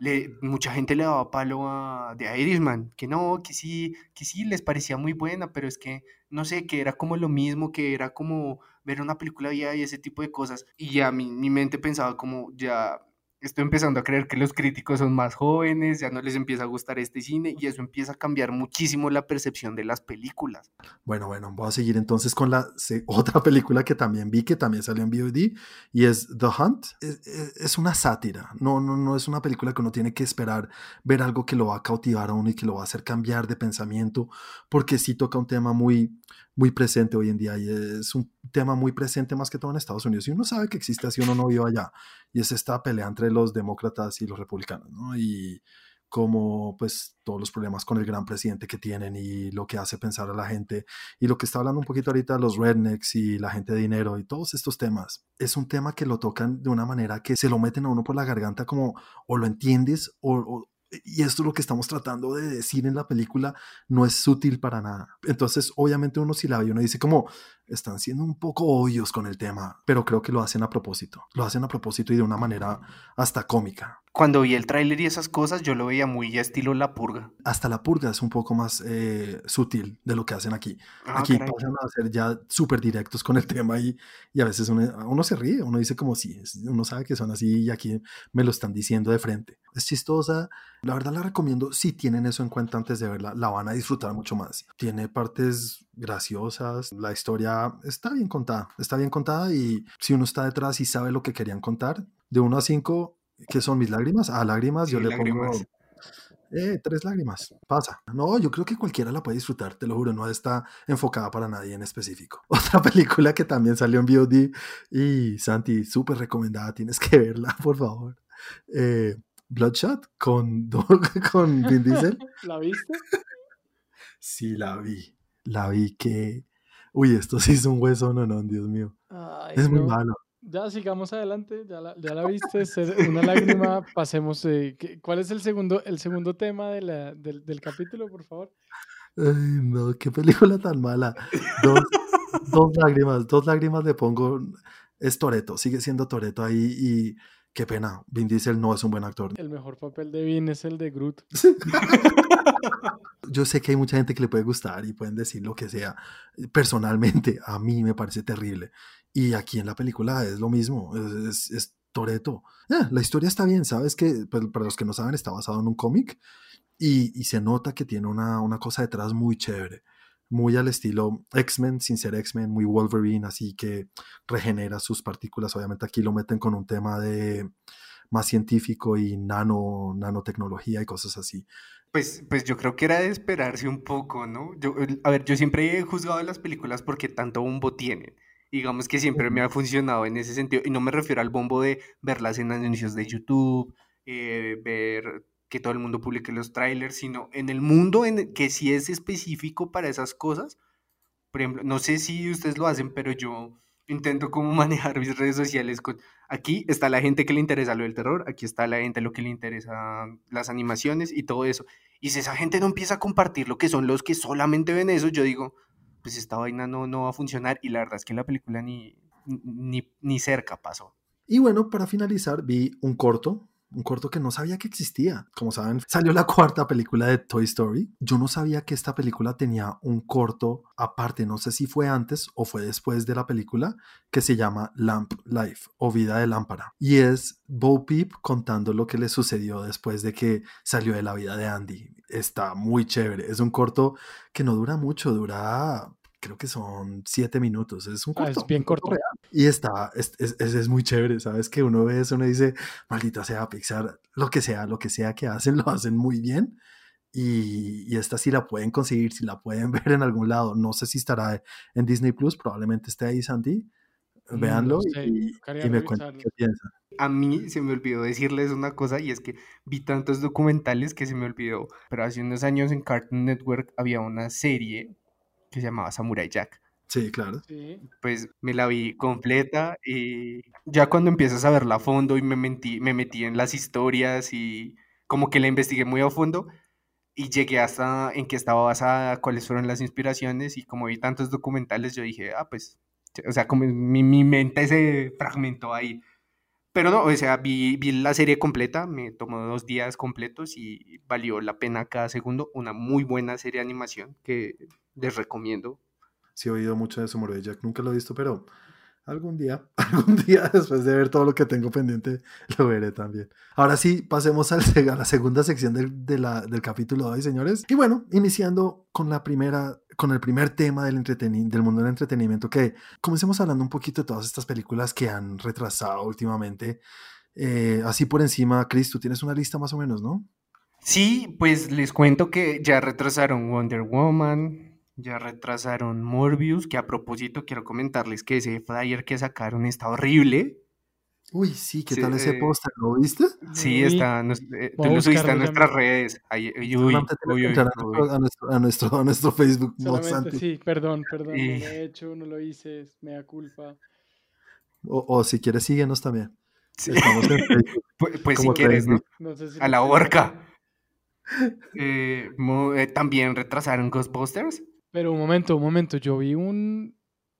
le, mucha gente le daba palo a The Irishman, que no, que sí, que sí, les parecía muy buena, pero es que, no sé, que era como lo mismo, que era como ver una película y ese tipo de cosas. Y ya mi, mi mente pensaba como, ya, estoy empezando a creer que los críticos son más jóvenes, ya no les empieza a gustar este cine y eso empieza a cambiar muchísimo la percepción de las películas. Bueno, bueno, voy a seguir entonces con la <laughs> otra película que también vi, que también salió en VOD y es The Hunt. Es, una sátira, no, no, no es una película que uno tiene que esperar ver algo que lo va a cautivar a uno y que lo va a hacer cambiar de pensamiento, porque sí toca un tema muy, muy presente hoy en día y es un tema muy presente más que todo en Estados Unidos. Y uno sabe que existe así uno no vive allá. Y es esta pelea entre los demócratas y los republicanos ¿no? y como pues todos los problemas con el gran presidente que tienen y lo que hace pensar a la gente. Y lo que está hablando un poquito ahorita los rednecks y la gente de dinero y todos estos temas es un tema que lo tocan de una manera que se lo meten a uno por la garganta como o lo entiendes o, y esto es lo que estamos tratando de decir en la película, no es sutil para nada. Entonces, obviamente uno si la ve, uno dice como, están siendo un poco obvios con el tema, pero creo que lo hacen a propósito. Lo hacen a propósito y de una manera hasta cómica. Cuando vi el tráiler y esas cosas, yo lo veía muy estilo La Purga. Hasta La Purga es un poco más eh, sutil de lo que hacen aquí. Ah, aquí pasan a ser ya súper directos con el <laughs> tema y, y a veces uno, uno, se ríe, uno dice como sí, uno sabe que son así y aquí me lo están diciendo de frente. Es chistosa, la verdad la recomiendo si tienen eso en cuenta antes de verla, la van a disfrutar mucho más. Tiene partes graciosas, la historia está bien contada, está bien contada y si uno está detrás y sabe lo que querían contar, de 1 a 5, ¿qué son mis lágrimas? A lágrimas yo le pongo... Eh, tres lágrimas, pasa. No, yo creo que cualquiera la puede disfrutar, te lo juro, no está enfocada para nadie en específico. <laughs> Otra película que también salió en VOD y Santi, súper recomendada, tienes que verla, <laughs> por favor. Eh, Bloodshot con, <laughs> con Vin Diesel. ¿La viste? Sí, la vi la vi que, uy, esto <laughs> sí es un hueso, no, no, Dios mío. es muy malo. Ya sigamos adelante, ya la, ya la viste, una lágrima, <laughs> pasemos. Eh, ¿Cuál es el segundo, el segundo tema de la, del, del, capítulo, por favor? Ay, no, qué película tan mala. Dos, dos lágrimas, dos lágrimas le pongo. Es Toreto, sigue siendo Toreto ahí y qué pena, Vin Diesel no es un buen actor. El mejor papel de Vin es el de Groot. <laughs> Yo sé que hay mucha gente que le puede gustar y pueden decir lo que sea. Personalmente, a mí me parece terrible. Y aquí en la película es lo mismo, es, Toreto. Eh, la historia está bien, sabes que, pues, para los que no saben, está basado en un cómic y, se nota que tiene una, una cosa detrás muy chévere muy al estilo X-Men, sin ser X-Men, muy Wolverine, así que regenera sus partículas. Obviamente aquí lo meten con un tema de más científico y nano, nanotecnología y cosas así. Pues, pues yo creo que era de esperarse un poco, ¿no? Yo, a ver, yo siempre he juzgado las películas porque tanto bombo tienen. Digamos que siempre me ha funcionado en ese sentido. Y no me refiero al bombo de verlas en anuncios de YouTube, eh, ver que todo el mundo publique los trailers, sino en el mundo en que sí es específico para esas cosas. Por ejemplo, no sé si ustedes lo hacen, pero yo intento cómo <laughs> manejar mis redes sociales. Con... Aquí está la gente que le interesa lo del terror, aquí está la gente lo que le interesa las animaciones y todo eso. Y si esa gente no empieza a compartir lo que son los que solamente ven eso, yo digo, pues esta vaina no, no va a funcionar. Y la verdad es que la película ni, ni, ni cerca pasó. Y bueno, para finalizar, vi un corto un corto que no sabía que existía. Como saben, salió la <laughs> cuarta película de Toy Story. Yo no sabía que esta película tenía un corto aparte, no sé si fue antes o fue después de la película, que se llama Lamp Life o Vida de Lámpara. Y es Bo Peep contando lo que le sucedió después de que salió de la vida de Andy. Está muy chévere. Es un corto que no dura mucho, dura creo que son siete minutos. Es un ah, corto. es bien corto. y está, es, es, es, muy chévere, ¿sabes? Que uno ve eso, uno dice, maldita sea Pixar, lo que sea, lo que sea que hacen, <laughs> lo hacen muy bien. Y, y, esta sí la pueden conseguir, si la pueden <laughs> ver en algún lado. No sé si estará en Disney Plus, probablemente esté ahí, Sandy. Mm, véanlo y, me cuentan qué piensan. A mí se me olvidó decirles una cosa y es que vi tantos documentales que se me olvidó, pero hace unos años en Cartoon Network había una serie que se llamaba Samurai Jack. Sí, claro. Pues me la vi completa y ya cuando empiezas a verla a fondo y me, metí, me metí en las historias y como que la investigué muy a fondo y llegué hasta en qué estaba basada, cuáles fueron las inspiraciones y como vi tantos documentales yo dije, ah, pues, o sea, como mi, mi mente se fragmentó ahí. Pero no, o sea, vi, vi, la serie completa, me tomó dos días completos y valió la pena cada segundo. Una muy buena serie de animación que les recomiendo sí he oído mucho de Samurai Jack, nunca lo he visto, pero algún día, <laughs> algún día después de ver todo lo que tengo pendiente, lo veré también. Ahora sí, pasemos a la segunda sección del, del capítulo de hoy, señores. Y bueno, iniciando con la primera, con el primer tema del, del mundo del entretenimiento, que comencemos hablando un poquito de todas estas películas que han retrasado últimamente. Eh, así por encima, Chris, tú tienes una lista más o menos, ¿no? Sí, pues les cuento que ya retrasaron Wonder Woman, ya retrasaron Morbius, que a propósito quiero comentarles que ese flyer que sacaron está horrible. Uy, sí, ¿qué tal ese póster? ¿Lo viste? Sí, está, eh, tú lo subiste a nuestras redes. Ay, uy, a, nuestro, a, nuestro, Facebook. sí, perdón, perdón, no lo he hecho, no lo hice, me da culpa. O, o si quieres, síguenos también. <laughs> pues, pues si quieres, ¿no? a la horca. Eh, eh, también retrasaron Ghostbusters. Pero un momento, un momento, yo vi un,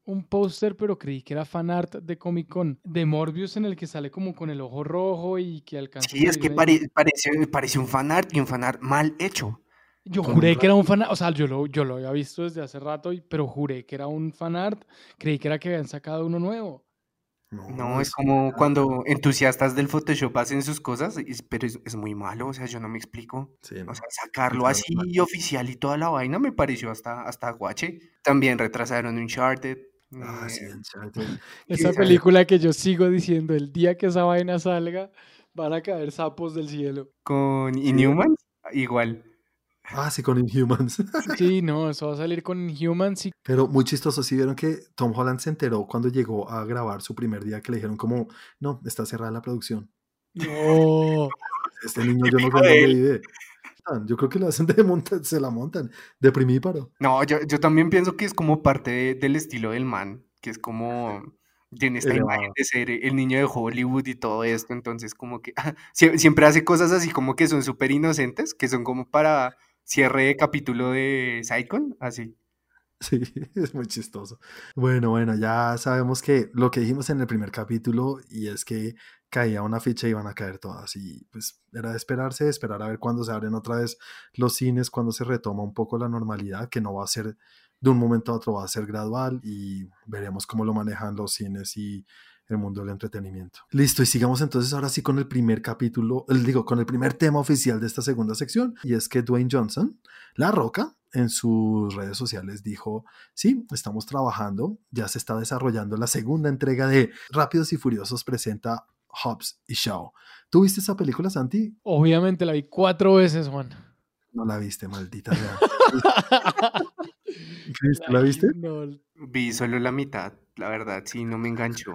un póster, pero creí que era fanart de Comic Con, de Morbius en el que sale como con el ojo rojo y que alcanza. Sí, es que parece, un fanart y un fanart mal hecho. Yo juré que era un fanart, o sea, yo lo, yo lo había visto desde hace rato, pero juré que era un fanart, creí que era que habían sacado uno nuevo. No, es como cuando entusiastas del Photoshop hacen sus cosas, pero es, muy malo, o sea, yo no me explico. O sea, sacarlo así oficial y toda la vaina me pareció hasta, hasta guache. También retrasaron Uncharted. Ah, sí, eh, Uncharted. Esa película que yo sigo diciendo, el día que esa vaina salga, van a caer sapos del cielo. Con Inhumans, igual. Ah, sí, con Inhumans. <laughs> Sí, no, eso va a salir con Inhumans. Pero muy chistoso, ¿sí vieron que Tom Holland se enteró cuando llegó a grabar su primer día que le dijeron como, no, está cerrada la producción? No. <laughs> Este niño yo no sé dónde. Yo creo que lo hacen de se la montan, de primíparo. No, yo, yo también pienso que es como parte del estilo del man, que es como tiene esta imagen de ser el niño de Hollywood y todo esto, entonces como que <laughs> siempre hace cosas así como que son súper inocentes, que son como para cierre de capítulo de Psychon, así. Sí, <laughs> es muy chistoso. Bueno, bueno, ya sabemos que lo que dijimos en el primer capítulo y es que caía una ficha y iban a caer todas y pues era de esperarse, esperar a ver cuándo se abren otra vez los cines, cuando se retoma un poco la normalidad, que no va a ser de un momento a otro, va a ser gradual y veremos cómo lo manejan los cines y el mundo del entretenimiento. Listo, y sigamos entonces ahora sí con el primer capítulo, el, digo, con el primer tema oficial de esta segunda sección, y es que Dwayne Johnson, La Roca, en sus redes sociales dijo, sí, estamos trabajando, ya se está desarrollando la segunda entrega de Rápidos y Furiosos presenta Hobbs y Shaw. ¿Tú viste esa película, Santi? Obviamente la vi cuatro veces, Juan. No la viste, maldita <laughs> ¿La viste? Vi solo la mitad, la verdad, sí, no me enganchó.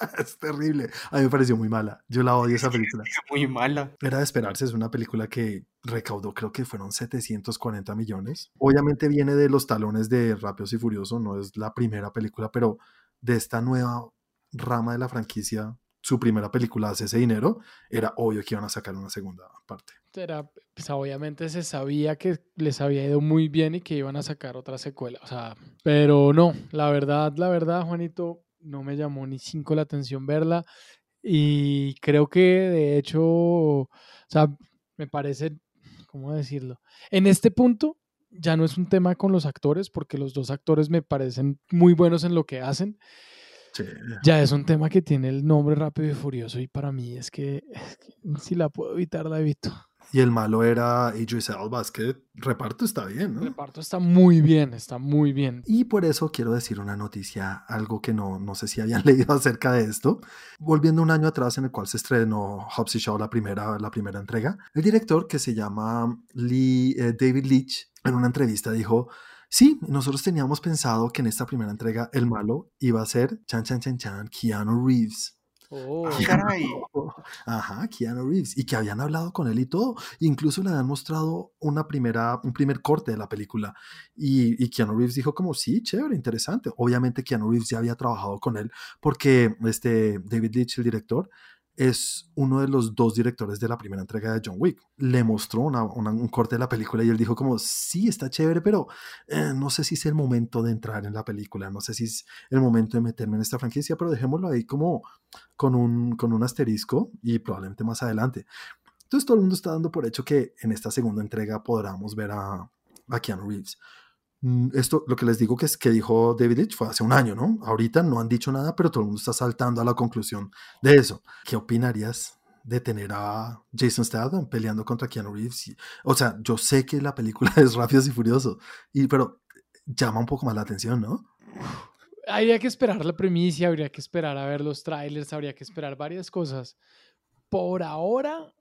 <laughs> es terrible. A mí me pareció muy mala. Yo la odio esa <laughs> película. muy mala. Era de esperarse, es una película que recaudó, creo que fueron 740 millones. Obviamente viene de los talones de Rápidos y Furioso, no es la primera película, pero de esta nueva rama de la franquicia, su primera película hace ese dinero, era obvio que iban a sacar una segunda parte. Era, pues obviamente se sabía que les había ido muy bien y que iban a sacar otra secuela, o sea, pero no, la verdad, la verdad, Juanito, no me llamó ni cinco la atención verla y creo que de hecho, o sea, me parece, ¿cómo decirlo? En este punto ya no es un tema con los actores porque los dos actores me parecen muy buenos en lo que hacen. Ya es un tema que tiene el nombre rápido y furioso y para mí es que, si la puedo evitar la evito. Y el malo era Idris Elba, es que reparto está bien, ¿no? Reparto está muy bien, está muy bien. Y por eso quiero decir una noticia, algo que no, no sé si habían <laughs> leído acerca de esto. Volviendo un año atrás en el cual se estrenó Hobbs y Shaw, la primera, la primera entrega, el director que se llama Lee, eh, David Leach, en una entrevista dijo, Sí, nosotros teníamos pensado que en esta primera entrega el malo iba a ser Chan Chan Chan Chan, Keanu Reeves. Oh, caray. Ajá, Keanu Reeves. Y que habían hablado con él y todo. Incluso le habían mostrado una primera, un primer corte de la película. Y, y Keanu Reeves dijo como, sí, chévere, interesante. Obviamente Keanu Reeves ya había trabajado con él porque este David Leitch, el director, es uno de los dos directores de la primera entrega de John Wick. Le mostró un corte de la película y él dijo como, sí, está chévere, pero eh, no sé si es el momento de entrar en la película, no sé si es el momento de meterme en esta franquicia, pero dejémoslo ahí como con un, con un asterisco y probablemente más adelante. Entonces todo el mundo está dando por hecho que en esta segunda entrega podamos ver a, a Keanu Reeves. Mm, esto, lo que les digo que es que dijo David Leitch fue hace un año, ¿no? Ahorita no han dicho nada, pero todo el mundo está saltando a la conclusión de eso. ¿Qué opinarías de tener a Jason Statham peleando contra Keanu Reeves? O sea, yo sé que la película <laughs> es Rápidos y Furioso, y, pero llama un poco más la atención, ¿no? Habría que esperar la primicia, habría que esperar a ver los trailers, habría que esperar varias cosas. Por ahora,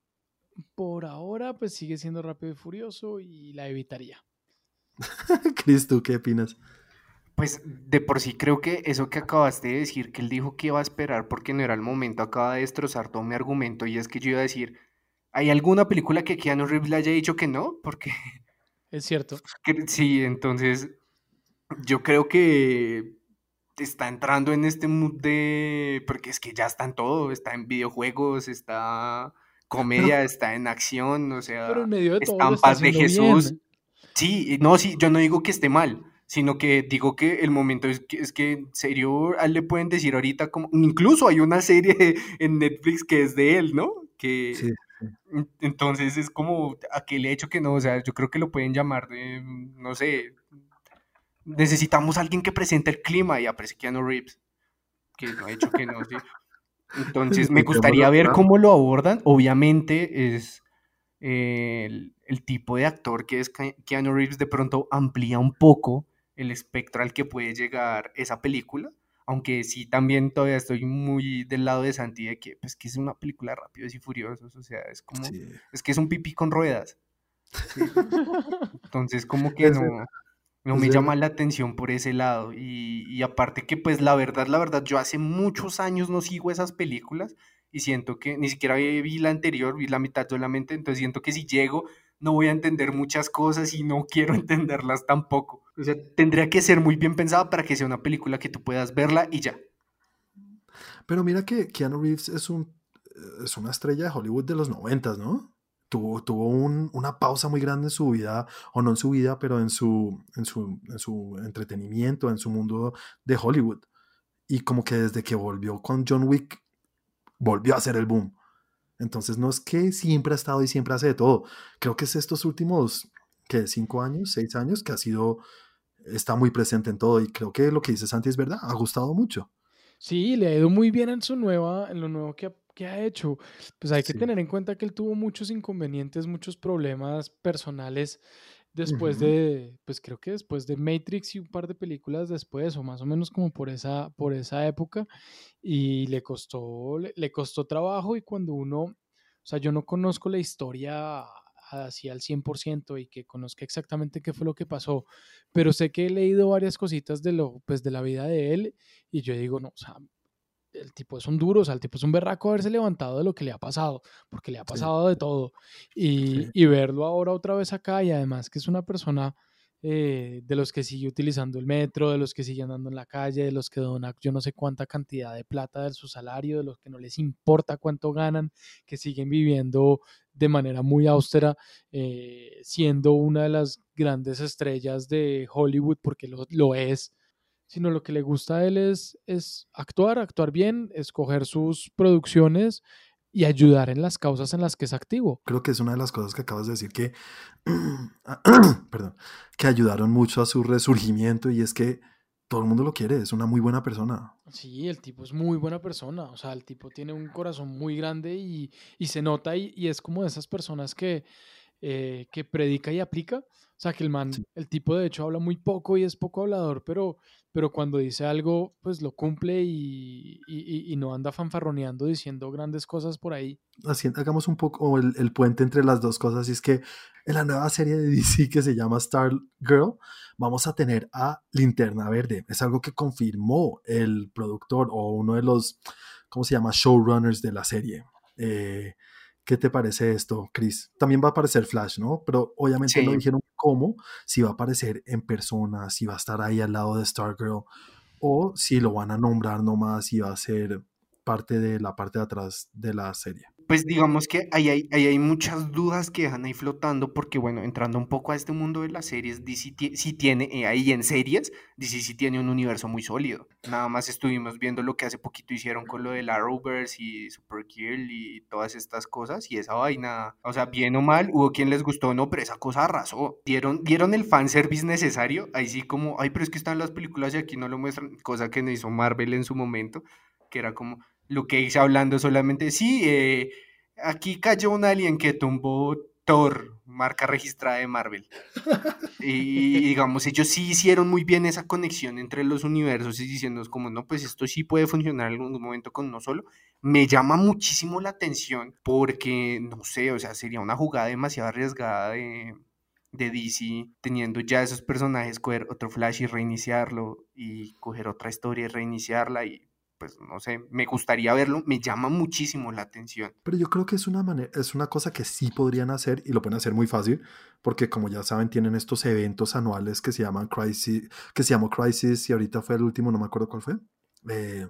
por ahora, pues sigue siendo Rápido y Furioso y la evitaría. <laughs> Cris, ¿tú qué opinas? Pues de por sí creo que eso que acabaste de decir, que él dijo que iba a esperar porque no era el momento, acaba de destrozar todo mi argumento y es que yo iba a decir, ¿hay alguna película que Keanu Reeves le haya dicho que no? Porque... <laughs> Es cierto. <laughs> sí, entonces yo creo que está entrando en este mood de... porque es que ya está en todo, está en videojuegos, está comedia, está en acción, o sea, pero en medio de todo estampas de Jesús. Sí, no, sí, yo no digo que esté mal, sino que digo que el momento es que, es que en serio le pueden decir ahorita como, incluso hay una serie <laughs> en Netflix que es de él, ¿no? Que sí, entonces es como a he hecho que no, o sea, yo creo que lo pueden llamar de, no sé, necesitamos a alguien que presente el clima y aparece Keanu Reeves, que no ha hecho que no, sí. <laughs> Entonces me gustaría ver cómo lo abordan, obviamente es el, tipo de actor que es Keanu Reeves de pronto amplía un poco el espectro al que puede llegar esa película, aunque sí también todavía estoy muy del lado de Santi de que, pues, que es una película rápidos y furiosos, o sea, es como, es que es un pipí con ruedas. Entonces, como que no, no me llama la atención por ese lado. Y, y, aparte que, pues, la verdad, la verdad, yo hace muchos años no sigo esas películas y siento que ni siquiera vi la anterior, vi la mitad solamente, entonces siento que si llego no voy a entender muchas cosas y no <laughs> quiero entenderlas tampoco. O sea, tendría que ser muy bien pensada para que sea una película que tú puedas verla y ya. Pero mira que Keanu Reeves es, un, es una estrella de Hollywood de los noventas, ¿no? Tuvo, tuvo un, una pausa muy grande en su vida, o no en su vida, pero en su, en su, en su entretenimiento, en su mundo de Hollywood. Y como que desde que volvió con John Wick, volvió a ser el boom. Entonces no es que siempre ha estado y siempre hace de todo. Creo que es estos últimos, que cinco años, seis años, que ha sido, está muy presente en todo. Y creo que lo que dice Santi es verdad, ha gustado mucho. Sí, le ha ido muy bien en su nueva, en lo nuevo que ha, que ha hecho. Pues hay que tener en cuenta que él tuvo muchos inconvenientes, muchos problemas personales después de, pues creo que después de Matrix y un par de películas después, o más o menos como por esa, por esa época, y le costó, le, costó trabajo y cuando uno, o sea, yo no conozco la historia así al 100% y que conozca exactamente qué fue lo que pasó, pero sé que he leído varias cositas de lo, pues de la vida de él y yo digo, no, o sea, el tipo es un duro, o sea, el tipo es un berraco haberse levantado de lo que le ha pasado, porque le ha pasado de todo. Y, y, verlo ahora otra vez acá y además que es una persona eh, de los que sigue utilizando el metro, de los que sigue andando en la calle, de los que dona yo no sé cuánta cantidad de plata de su salario, de los que no les importa cuánto ganan, que siguen viviendo de manera muy austera, eh, siendo una de las grandes estrellas de Hollywood, porque lo, lo es sino lo que le gusta a él es, es actuar, actuar bien, escoger sus producciones y ayudar en las causas en las que es activo. Creo que es una de las cosas que acabas de decir que, <clears throat> perdón, que ayudaron mucho a su resurgimiento y es que todo el mundo lo quiere, es una muy buena persona. Sí, el tipo es muy buena persona, o sea, el tipo tiene un corazón muy grande y, y se nota y, y, es como de esas personas que, eh, que predica y aplica. O sea, que el man, el tipo de hecho habla muy poco y es poco hablador, pero, pero cuando dice algo, pues lo cumple y, y, no anda fanfarroneando diciendo grandes cosas por ahí. Así, hagamos un poco el, el, puente entre las dos cosas y es que en la nueva serie de DC que se llama Star Girl, vamos a tener a Linterna Verde. Es algo que confirmó el productor o uno de los, ¿cómo se llama? Showrunners de la serie. Eh, ¿Qué te parece esto, Chris? También va a aparecer Flash, ¿no? Pero obviamente no dijeron cómo, si va a aparecer en persona, si va a estar ahí al lado de Stargirl, o si lo van a nombrar nomás y va a ser parte de la parte de atrás de la serie pues digamos que ahí hay, hay muchas dudas que dejan ahí flotando porque, bueno, entrando un poco a este mundo de las series, DC sí tiene, eh, ahí en series, DC sí tiene un universo muy sólido. Nada más estuvimos viendo lo que hace poquito hicieron con lo de la Arrowverse y Supergirl y todas estas cosas y esa vaina, o sea, bien o mal, hubo quien les gustó, no, pero esa cosa arrasó. Dieron, dieron el fanservice necesario, ahí sí como, ay, pero es que están las películas y aquí no lo muestran, cosa que no hizo Marvel en su momento, que era como que hice hablando solamente, sí, eh, aquí cayó un alien que tumbó Thor, marca registrada de Marvel. Y, digamos, ellos sí hicieron muy bien esa conexión entre los universos y diciendo como, no, pues esto sí puede funcionar en algún momento con uno solo. Me llama muchísimo la atención porque, no sé, o sea, sería una jugada demasiado arriesgada de, de DC, teniendo ya esos personajes, coger otro Flash y reiniciarlo, y coger otra historia y reiniciarla, y pues no sé, me gustaría verlo, me llama muchísimo la atención. Pero yo creo que es una manera, es una cosa que sí podrían hacer y lo pueden hacer muy fácil, porque como ya saben, tienen estos eventos anuales que se llaman Crisis, que se llamó Crisis y ahorita fue el último, no me acuerdo cuál fue. Eh,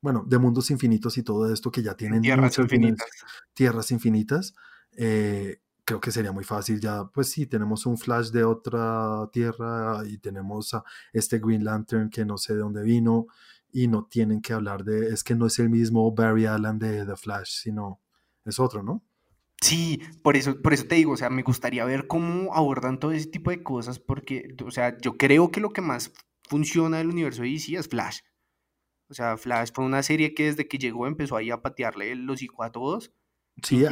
bueno, de mundos infinitos y todo esto que ya tienen tierras infinitas. Tierras infinitas. Eh, creo que sería muy fácil ya, pues sí, tenemos un flash de otra tierra y tenemos a este Green Lantern que no sé de dónde vino y no tienen que hablar de, es que no es el mismo Barry Allen de The Flash, sino es otro, ¿no? Sí, por eso, por eso te digo, o sea, me gustaría ver cómo abordan todo ese tipo de cosas, porque, o sea, yo creo que lo que más funciona del universo de DC es Flash. O sea, Flash fue una serie que desde que llegó empezó ahí a patearle el hocico a todos. Sí, a,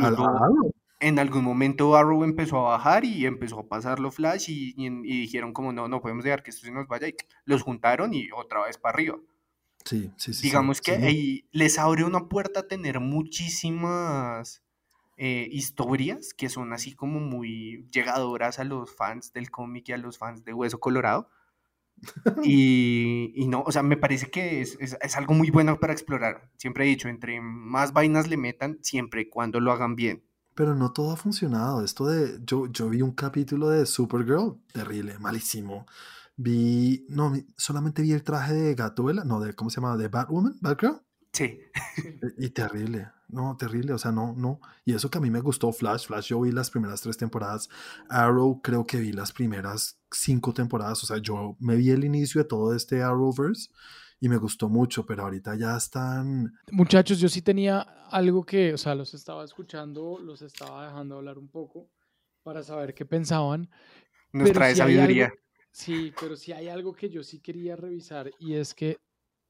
En algún momento Arrow empezó a bajar y empezó a pasarlo Flash y, y, dijeron como no, no podemos dejar que esto se nos vaya y los juntaron y otra vez para arriba. Sí, sí, sí. Digamos que ahí les abre una puerta a tener muchísimas eh, historias que son así como muy llegadoras a los fans del cómic y a los fans de Hueso Colorado. <laughs> y, no, o sea, me parece que es, es, algo muy bueno para explorar. Siempre he dicho, entre más vainas le metan, siempre y cuando lo hagan bien. Pero no todo ha funcionado. Esto de. Yo, yo vi un capítulo de Supergirl, terrible, malísimo. Vi, no, solamente vi el traje de Gatuela, no, de, ¿cómo se llama? De Batwoman, Batgirl. Sí. <laughs> Y, terrible, no, terrible, o sea, no, no. Y eso que a mí me gustó Flash, Flash yo vi las primeras tres temporadas, Arrow creo que vi las primeras cinco temporadas, o sea, yo me vi el inicio de todo este Arrowverse y me gustó mucho, pero ahorita ya están... Muchachos, yo sí tenía algo que, o sea, los estaba escuchando, los estaba dejando hablar un poco para saber qué pensaban. Nos trae sabiduría. Sí, pero sí hay algo que yo sí quería revisar y es que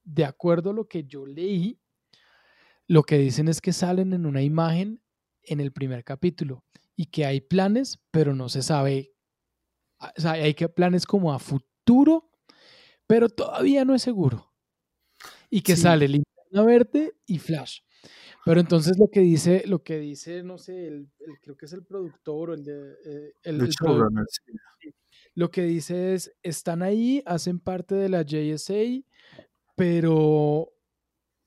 de acuerdo a lo que yo leí, lo que dicen es que salen en una imagen en el primer capítulo y que hay planes, pero no se sabe, ah, o sea, hay que planes como a futuro, pero todavía no es seguro. Y que sale Linterna Verde y Flash. Pero entonces lo que dice, lo que dice, no sé, el, creo que es el productor o el de eh, el, lo que dice es, están ahí, hacen parte de la JSA, pero,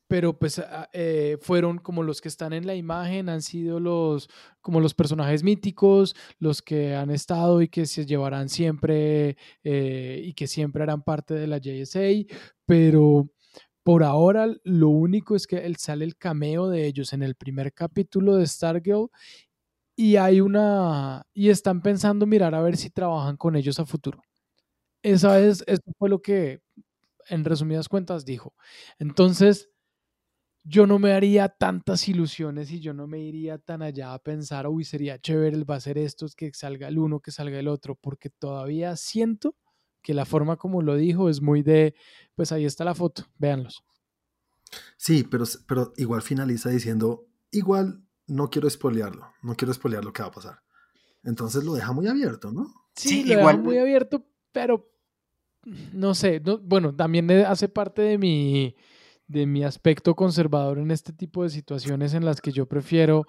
pero pues ah, eh, fueron como los que están en la imagen, han sido los, como los personajes míticos, los que han estado y que se llevarán siempre eh, y que siempre harán parte de la JSA, pero por ahora lo único es que sale el cameo de ellos en el primer capítulo de Stargirl y hay una y están pensando mirar a ver si trabajan con ellos a futuro. Esa es eso fue lo que en resumidas cuentas dijo. Entonces, yo no me haría tantas ilusiones y yo no me iría tan allá a pensar, uy, sería chévere, va a ser esto, que salga el uno, que salga el otro, porque todavía siento que la forma como lo dijo es muy de, pues ahí está la foto, véanlos. Sí, pero, pero igual finaliza diciendo, igual no quiero espolearlo, no quiero espolear lo que va a pasar. Entonces lo deja muy abierto, ¿no? Sí, lo igual. Deja muy abierto, pero no sé, bueno, también hace parte de mi, de mi aspecto conservador en este tipo de situaciones en las que yo prefiero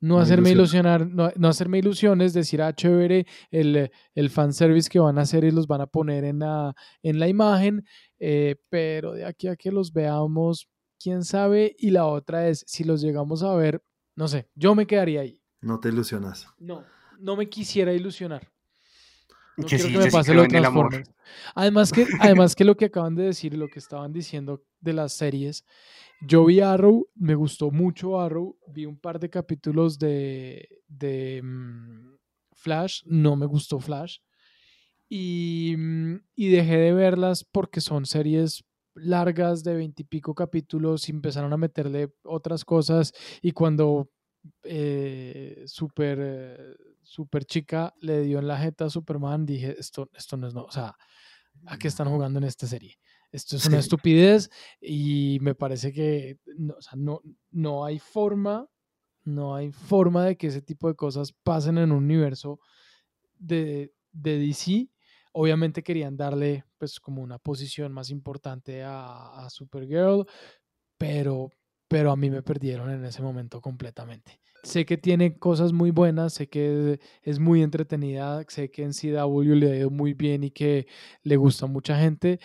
no, hacerme ilusionar, no, hacerme ilusiones, decir, ah, chévere, el, el fanservice que van a hacer y los van a poner en la, en la imagen, eh, pero de aquí a que los veamos, quién sabe, y la otra es, si los llegamos a ver, no sé, yo me quedaría ahí. No te ilusionas. No, no me quisiera ilusionar. No quiero que me pase lo Transformers. Además que, además que lo que acaban de decir y lo que estaban diciendo de las series, yo vi Arrow, me gustó mucho Arrow, vi un par de capítulos de, de mm, Flash, no me gustó Flash, y, mm, y dejé de verlas porque son series largas de veintipico capítulos y empezaron a meterle otras cosas y cuando eh, super eh, super chica le dio en la jeta a Superman, dije, esto, esto no es, no, o sea, ¿a qué están jugando en esta serie? Esto es una estupidez y me parece que no, o sea, no, no hay forma, no hay forma de que ese tipo de cosas pasen en un universo de, de DC. Obviamente querían darle pues como una posición más importante a, Supergirl, pero, pero a mí me perdieron en ese momento completamente sé que tiene cosas muy buenas, sé que es muy entretenida, sé que en CW le ha ido muy bien y que le gusta a mucha gente,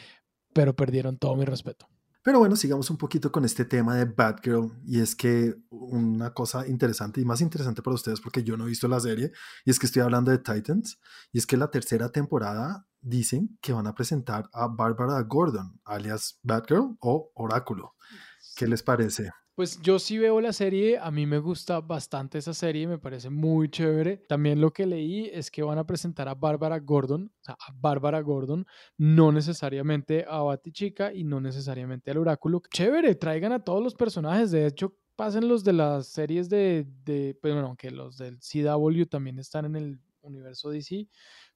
pero perdieron todo mi respeto. Pero bueno, sigamos un poquito con este tema de Batgirl. Y es que una cosa interesante y más interesante para ustedes, porque yo no he visto la serie, y es que estoy hablando de Titans, y es que la tercera temporada dicen que van a presentar a Barbara Gordon, alias Batgirl o Oráculo. ¿Qué les parece? Pues yo sí veo la serie, a mí me gusta bastante esa serie, me parece muy chévere. También lo que leí es que van a presentar a Bárbara Gordon, o sea, a Bárbara Gordon, no necesariamente a Batichica y no necesariamente al Oráculo. Chévere, traigan a todos los personajes, de hecho, pasen los de las series de, de pues, bueno, aunque los del CW también están en el universo DC,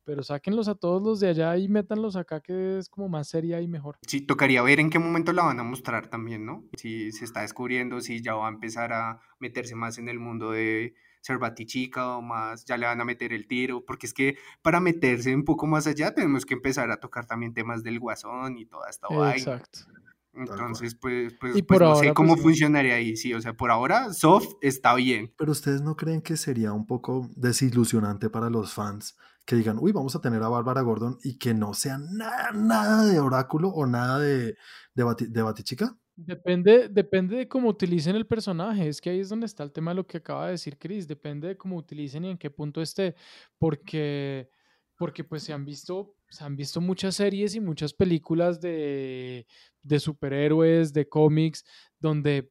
pero sáquenlos a todos los de allá y métanlos acá que es como más seria y mejor. Sí, tocaría ver en qué momento la van a mostrar también, ¿no? Si se está descubriendo, si ya va a empezar a meterse más en el mundo de ser batichica o más, ya le van a meter el tiro, porque es que para meterse un poco más allá tenemos que empezar a tocar también temas del guasón y toda esta vaina. Exacto. Entonces, pues, pues, pues no sé cómo pues, funcionaría ahí, sí, o sea, por ahora soft está bien. Pero ustedes no creen que sería un poco desilusionante para los fans que digan, uy, vamos a tener a Bárbara Gordon y que no sea nada, nada de oráculo o nada de, de, de Batichica? Depende, depende de cómo utilicen el personaje. Es que ahí es donde está el tema de lo que acaba de decir Chris. Depende de cómo utilicen y en qué punto esté. Porque, porque pues se han visto, se han visto muchas series y muchas películas de, de superhéroes, de cómics, donde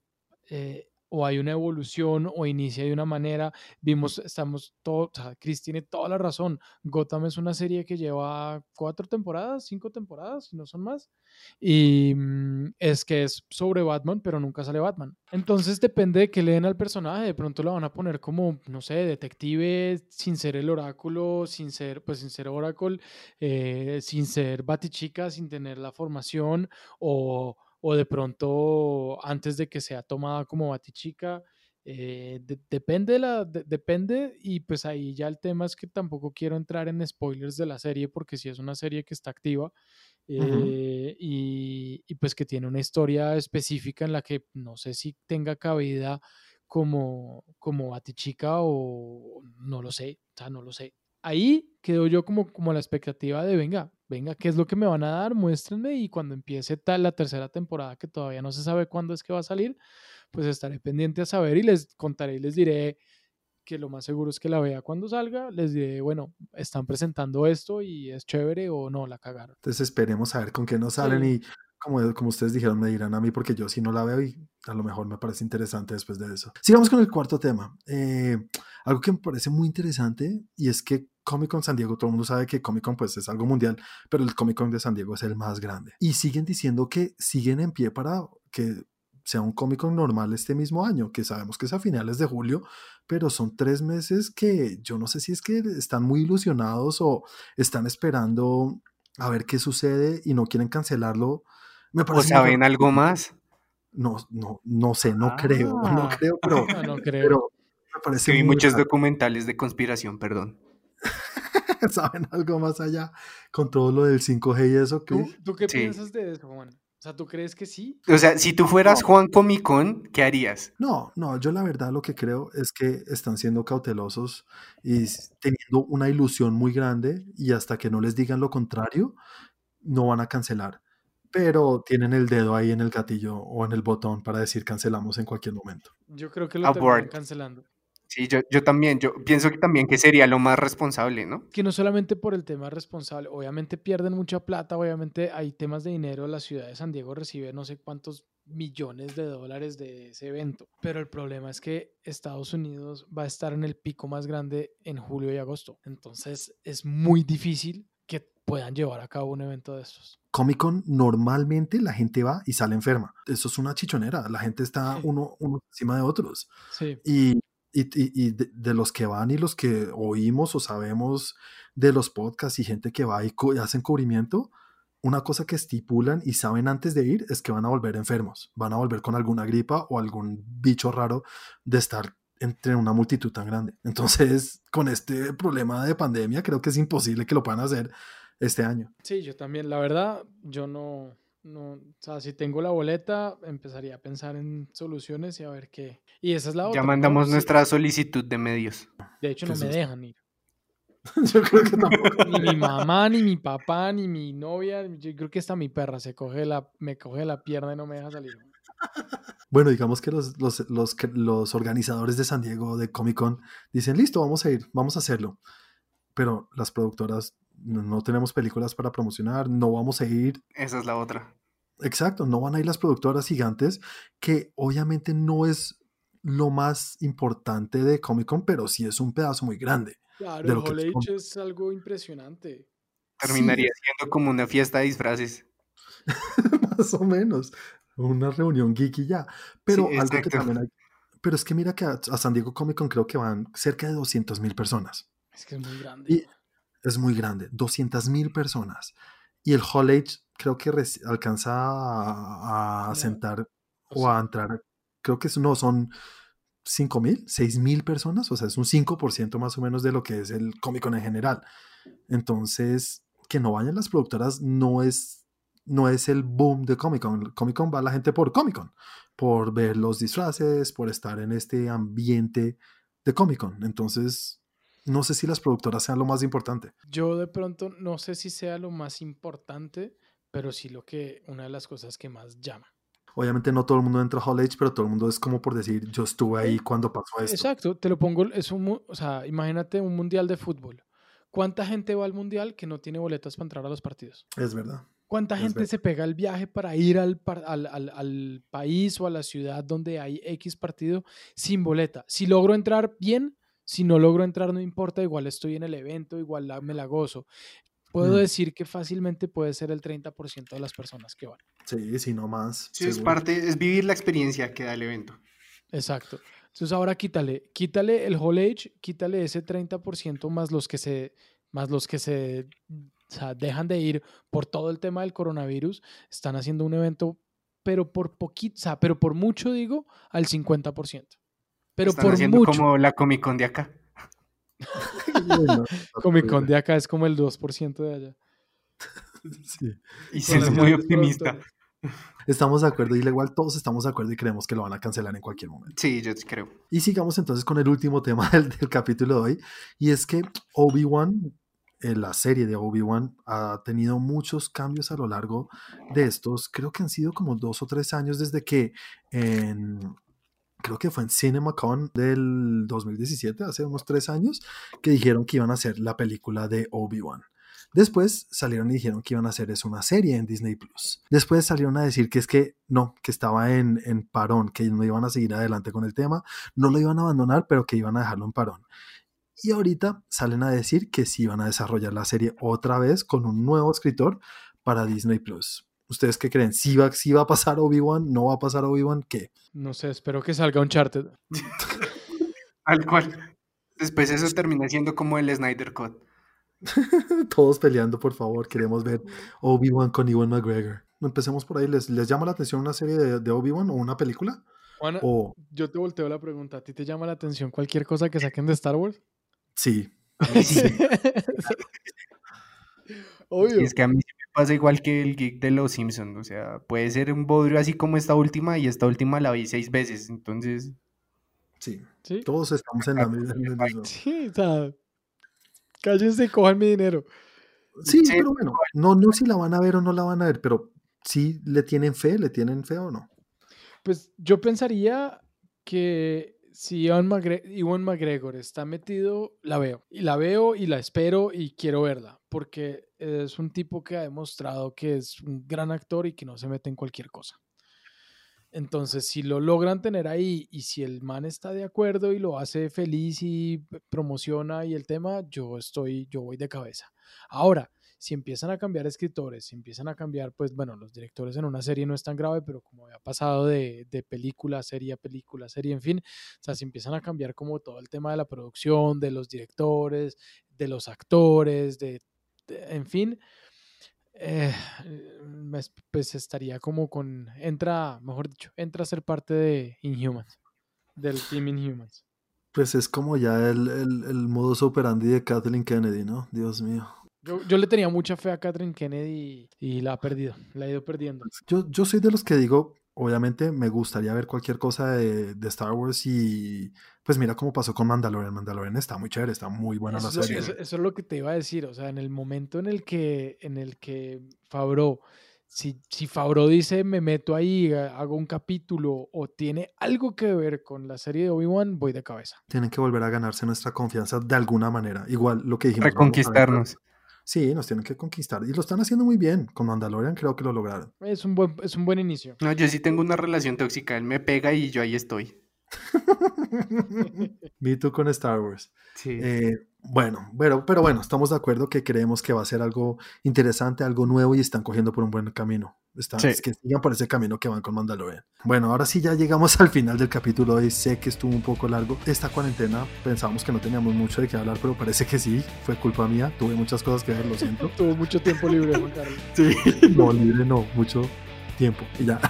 eh, o hay una evolución o inicia de una manera. Vimos, estamos todos, o sea, Chris tiene toda la razón. Gotham es una serie que lleva cuatro temporadas, cinco temporadas, si no son más. Y mm, es que es sobre Batman, pero nunca sale Batman. Entonces depende de qué le den al personaje. De pronto lo van a poner como, no sé, detective, sin ser el oráculo, sin ser, pues sin ser Oracle, eh, sin ser Batichica, sin tener la formación o o de pronto antes de que sea tomada como batichica. Eh, depende, la, depende y pues ahí ya el tema es que tampoco quiero entrar en spoilers de la serie porque si es una serie que está activa eh, y, y, pues que tiene una historia específica en la que no sé si tenga cabida como, como Batichica o no lo sé, o sea, no lo sé. Ahí quedo yo como, como la expectativa de, venga, venga, ¿qué es lo que me van a dar? Muéstrenme y cuando empiece tal la tercera temporada, que todavía no se sabe cuándo es que va a salir, pues estaré pendiente a saber y les contaré y les diré que lo más seguro es que la vea cuando salga, les diré, bueno, están presentando esto y es chévere o no, la cagaron. Entonces esperemos a ver con qué nos salen y como, como ustedes dijeron, me dirán a mí porque yo si no la veo y a lo mejor me parece interesante después de eso. Sigamos con el cuarto tema. Eh, algo que me parece muy interesante y es que Comic Con San Diego, todo el mundo sabe que Comic Con pues es algo mundial, pero el Comic Con de San Diego es el más grande. Y siguen diciendo que siguen en pie para que sea un Comic Con normal este mismo año, que sabemos que es a finales de julio, pero son tres meses que yo no sé si es que están muy ilusionados o están esperando a ver qué sucede y no quieren cancelarlo. Me parece ¿O saben algo más? No, no, no sé, no creo, no ah. creo, <laughs> <laughs> pero, no creo. me parece que vi muchos documentales de conspiración, perdón. <laughs> ¿Saben algo más allá con todo lo del 5G y eso? ¿Tú, qué piensas de eso, Juan? sea, ¿tú crees que sí? O sea, si tú fueras Juan Comic Con, ¿qué harías? No, no, yo la verdad lo que creo es que están siendo cautelosos y teniendo una ilusión muy grande y hasta que no les digan lo contrario, no van a cancelar. Pero tienen el dedo ahí en el gatillo o en el botón para decir cancelamos en cualquier momento. Yo creo que lo están cancelando. Sí, yo, yo también, yo pienso que también que sería lo más responsable, ¿no? Que no solamente por el tema responsable, obviamente pierden mucha plata, obviamente hay temas de dinero, la ciudad de San Diego recibe no sé cuántos millones de dólares de ese evento, pero el problema es que Estados Unidos va a estar en el pico más grande en julio y agosto, entonces es muy difícil puedan llevar a cabo un evento de estos. Comic Con normalmente la gente va y sale enferma. Eso es una chichonera. La gente está uno, uno encima de otros. Sí. Y y, de, los que van y los que oímos o sabemos de los podcasts y gente que va y, hacen cubrimiento, una cosa que estipulan y saben antes de ir es que van a volver enfermos, van a volver con alguna gripa o algún bicho raro de estar entre una multitud tan grande. Entonces, con este problema de pandemia, creo que es imposible que lo puedan hacer este año. Sí, yo también, la verdad, yo no, no, o sea, si tengo la boleta, empezaría a pensar en soluciones y a ver qué. Y esa es la otra. Ya mandamos nuestra solicitud de medios. De hecho, no me dejan ir. <laughs> yo creo que tampoco. Ni mi mamá, ni mi papá, ni mi novia. Yo creo que hasta mi perra se coge la, me coge la pierna y no me deja salir. Bueno, digamos que los, los, los, los organizadores de San Diego de Comic Con dicen, listo, vamos a ir, vamos a hacerlo. Pero las productoras no tenemos películas para promocionar, no vamos a ir. Esa es la otra. Exacto, no van a ir las productoras gigantes, que obviamente no es lo más importante de Comic Con, pero sí es un pedazo muy grande. Claro, el es, algo impresionante. Terminaría siendo como una fiesta de disfraces. <laughs> más o menos. Una reunión geeky ya. Pero algo que también hay. Pero es que mira que a, San Diego Comic Con creo que van cerca de 200 mil personas. Es que es muy grande es muy grande, 200 mil personas. Y el Hall Age creo que alcanza a, sentar o a entrar, creo que no, son 5 mil, 6 mil personas, o sea, es un 5% más o menos de lo que es el Comic Con en general. Entonces, que no vayan las productoras no es, no es el boom de Comic Con. Comic Con va la gente por Comic Con, por ver los disfraces, por estar en este ambiente de Comic Con. Entonces, no sé si las productoras sean lo más importante. Yo de pronto no sé si sea lo más importante, pero sí lo que una de las cosas que más llama. Obviamente no todo el mundo entra a Hall Age, pero todo el mundo es como por decir, yo estuve ahí cuando pasó esto. Exacto, te lo pongo, es un, o sea, imagínate un mundial de fútbol. ¿Cuánta gente va al mundial que no tiene boletas para entrar a los partidos? Es verdad. ¿Cuánta gente se pega el viaje para ir al, al, al, al, país o a la ciudad donde hay X partido sin boleta? Si logro entrar bien, si no logro entrar, no importa, igual estoy en el evento, igual me la gozo. Puedo mm. decir que fácilmente puede ser el 30% de las personas que van. Sí, si no más. Sí, es parte, es vivir la experiencia que da el evento. Exacto. Entonces ahora quítale, quítale el whole age, quítale ese 30% más los que se, más los que se dejan de ir por todo el tema del coronavirus, están haciendo un evento, pero por poquito, o sea, pero por mucho digo, al 50%. Pero por mucho. como la Comic Con de acá. <laughs> Comic Con de acá es como el 2% de allá. <laughs> Sí. Y si es muy optimista. Estamos de acuerdo y igual todos estamos de acuerdo y creemos que lo van a cancelar en cualquier momento. Sí, yo creo. Y sigamos entonces con el último tema <laughs> del, capítulo de hoy y es que Obi-Wan, en la serie de Obi-Wan, ha tenido muchos cambios a lo largo de estos, creo que han sido como dos o tres años desde que en creo que fue en CinemaCon del 2017, hace unos tres años, que dijeron que iban a hacer la película de Obi-Wan. Después salieron y dijeron que iban a hacer eso una serie en Disney Plus. Después salieron a decir que es que no, que estaba en, en parón, que no iban a seguir adelante con el tema, no lo iban a abandonar, pero que iban a dejarlo en parón. Y ahorita salen a decir que sí iban a desarrollar la serie otra vez con un nuevo escritor para Disney Plus. ¿Ustedes qué creen? ¿Si va, va a pasar Obi-Wan? ¿No va a pasar Obi-Wan? ¿Qué? No sé, espero que salga un charter. <laughs> Al cual. Después eso termina siendo como el Snyder Cut. <laughs> Todos peleando, por favor. Queremos ver Obi-Wan con Ewan McGregor. Empecemos por ahí. ¿Les, ¿Les, llama la atención una serie de, Obi-Wan o una película? Juana, yo te volteo la pregunta. ¿A ti te llama la atención cualquier cosa que saquen de Star Wars? Sí. <laughs> sí. Es que a mí pasa igual que el geek de los Simpsons, o sea, puede ser un bodrio así como esta última y esta última la vi seis veces, entonces... Sí, ¿Sí? todos estamos en la misma. <laughs> Sí, o sea, cállense y cojan mi dinero. Sí, pero bueno, no, no si la van a ver o no la van a ver, pero sí le tienen fe, le tienen fe o no. Pues yo pensaría que si Iwan, McGregor está metido, la veo. Y la veo y la espero y quiero verla, porque es un tipo que ha demostrado que es un gran actor y que no se mete en cualquier cosa. Entonces, si lo logran tener ahí y si el man está de acuerdo y lo hace feliz y promociona y el tema, yo estoy, yo voy de cabeza. Ahora, si empiezan a cambiar escritores, si empiezan a cambiar, pues bueno, los directores en una serie no es tan grave, pero como había pasado de, de película, serie película, serie, en fin, o sea, si empiezan a cambiar como todo el tema de la producción, de los directores, de los actores, de, en fin, eh, pues estaría como con, entra, mejor dicho, entra a ser parte de Inhumans, del team Inhumans. Pues es como ya el, el, el modus operandi de Kathleen Kennedy, ¿no? Dios mío. Yo, le tenía mucha fe a Catherine Kennedy y, la ha perdido, la ha ido perdiendo. Yo, yo soy de los que digo, obviamente me gustaría ver cualquier cosa de, Star Wars y pues mira cómo pasó con Mandalorian. Mandalorian está muy chévere, está muy buena la serie. Eso, es lo que te iba a decir, o sea, en el momento en el que, en el que Favreau, si, si Favreau dice me meto ahí, hago un capítulo o tiene algo que ver con la serie de Obi-Wan, voy de cabeza. Tienen que volver a ganarse nuestra confianza de alguna manera. Igual lo que dijimos. Reconquistarnos. Sí, nos tienen que conquistar. Y lo están haciendo muy bien. Con Mandalorian creo que lo lograron. Es un buen, es un buen inicio. No, yo sí tengo una relación tóxica. Él me pega y yo ahí estoy. <laughs> Me tú con Star Wars. Sí. Eh, bueno, pero, pero bueno, estamos de acuerdo que creemos que va a ser algo interesante, algo nuevo y están cogiendo por un buen camino. Están, Es que sigan por ese camino que van con Mandalorian. Bueno, ahora sí ya llegamos <laughs> al final del capítulo hoy. Sé que estuvo un poco largo. Esta cuarentena pensábamos que no teníamos mucho de qué hablar, pero parece que sí. Fue culpa mía. Tuve muchas cosas que ver, lo siento. <laughs> Tuvo mucho tiempo libre, Juan Carlos. Sí, <laughs> no, libre no, mucho tiempo. Y ya.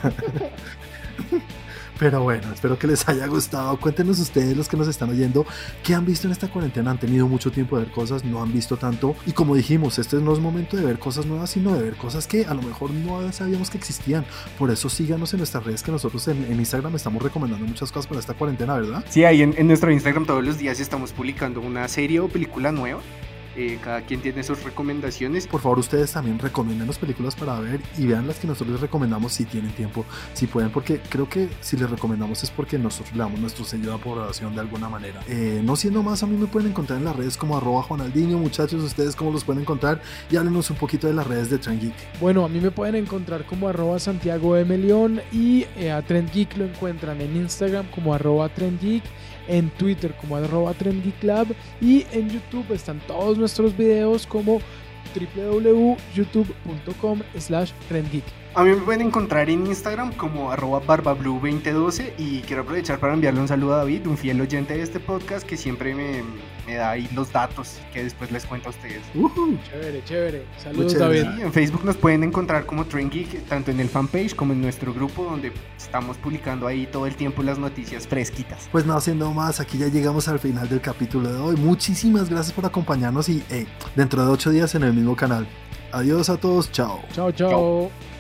Pero bueno, espero que les haya gustado. Cuéntenos ustedes, los que nos están oyendo, qué han visto en esta cuarentena. Han tenido mucho tiempo de ver cosas, no han visto tanto. Y como dijimos, este no es momento de ver cosas nuevas, sino de ver cosas que a lo mejor no sabíamos que existían. Por eso síganos en nuestras redes que nosotros en, Instagram estamos recomendando muchas cosas para esta cuarentena, ¿verdad? Sí, ahí en nuestro Instagram todos los días estamos publicando una serie o película nueva eh, cada quien tiene sus recomendaciones. Por favor, ustedes también recomienden las películas para ver y vean las que nosotros les recomendamos si tienen tiempo, si pueden, porque creo que si les recomendamos es porque nosotros le damos nuestro sello de aprobación de alguna manera. Eh, no siendo más, a mí me pueden encontrar en las redes como arroba Juanaldinho, muchachos, ustedes cómo los pueden encontrar y háblenos un poquito de las redes de Trend Geek. Bueno, a mí me pueden encontrar como arroba Santiago M. León y eh, a Trend Geek lo encuentran en Instagram como arroba Trend Geek en Twitter como arroba y en YouTube están todos nuestros videos como www.youtube.com slash trendgeek. A mí me pueden encontrar en Instagram como arroba barbablue2012 y quiero aprovechar para enviarle un saludo a David, un fiel oyente de este podcast que siempre me, me da ahí los datos que después les cuento a ustedes. Chévere, chévere. Saludos David. en Facebook nos pueden encontrar como Train Geek, tanto en el fanpage como en nuestro grupo donde estamos publicando ahí todo el tiempo las noticias fresquitas. Pues no haciendo más, aquí ya llegamos al final del capítulo de hoy. Muchísimas gracias por acompañarnos y dentro de ocho días en el mismo canal. Adiós a todos, chao. Chao, chao.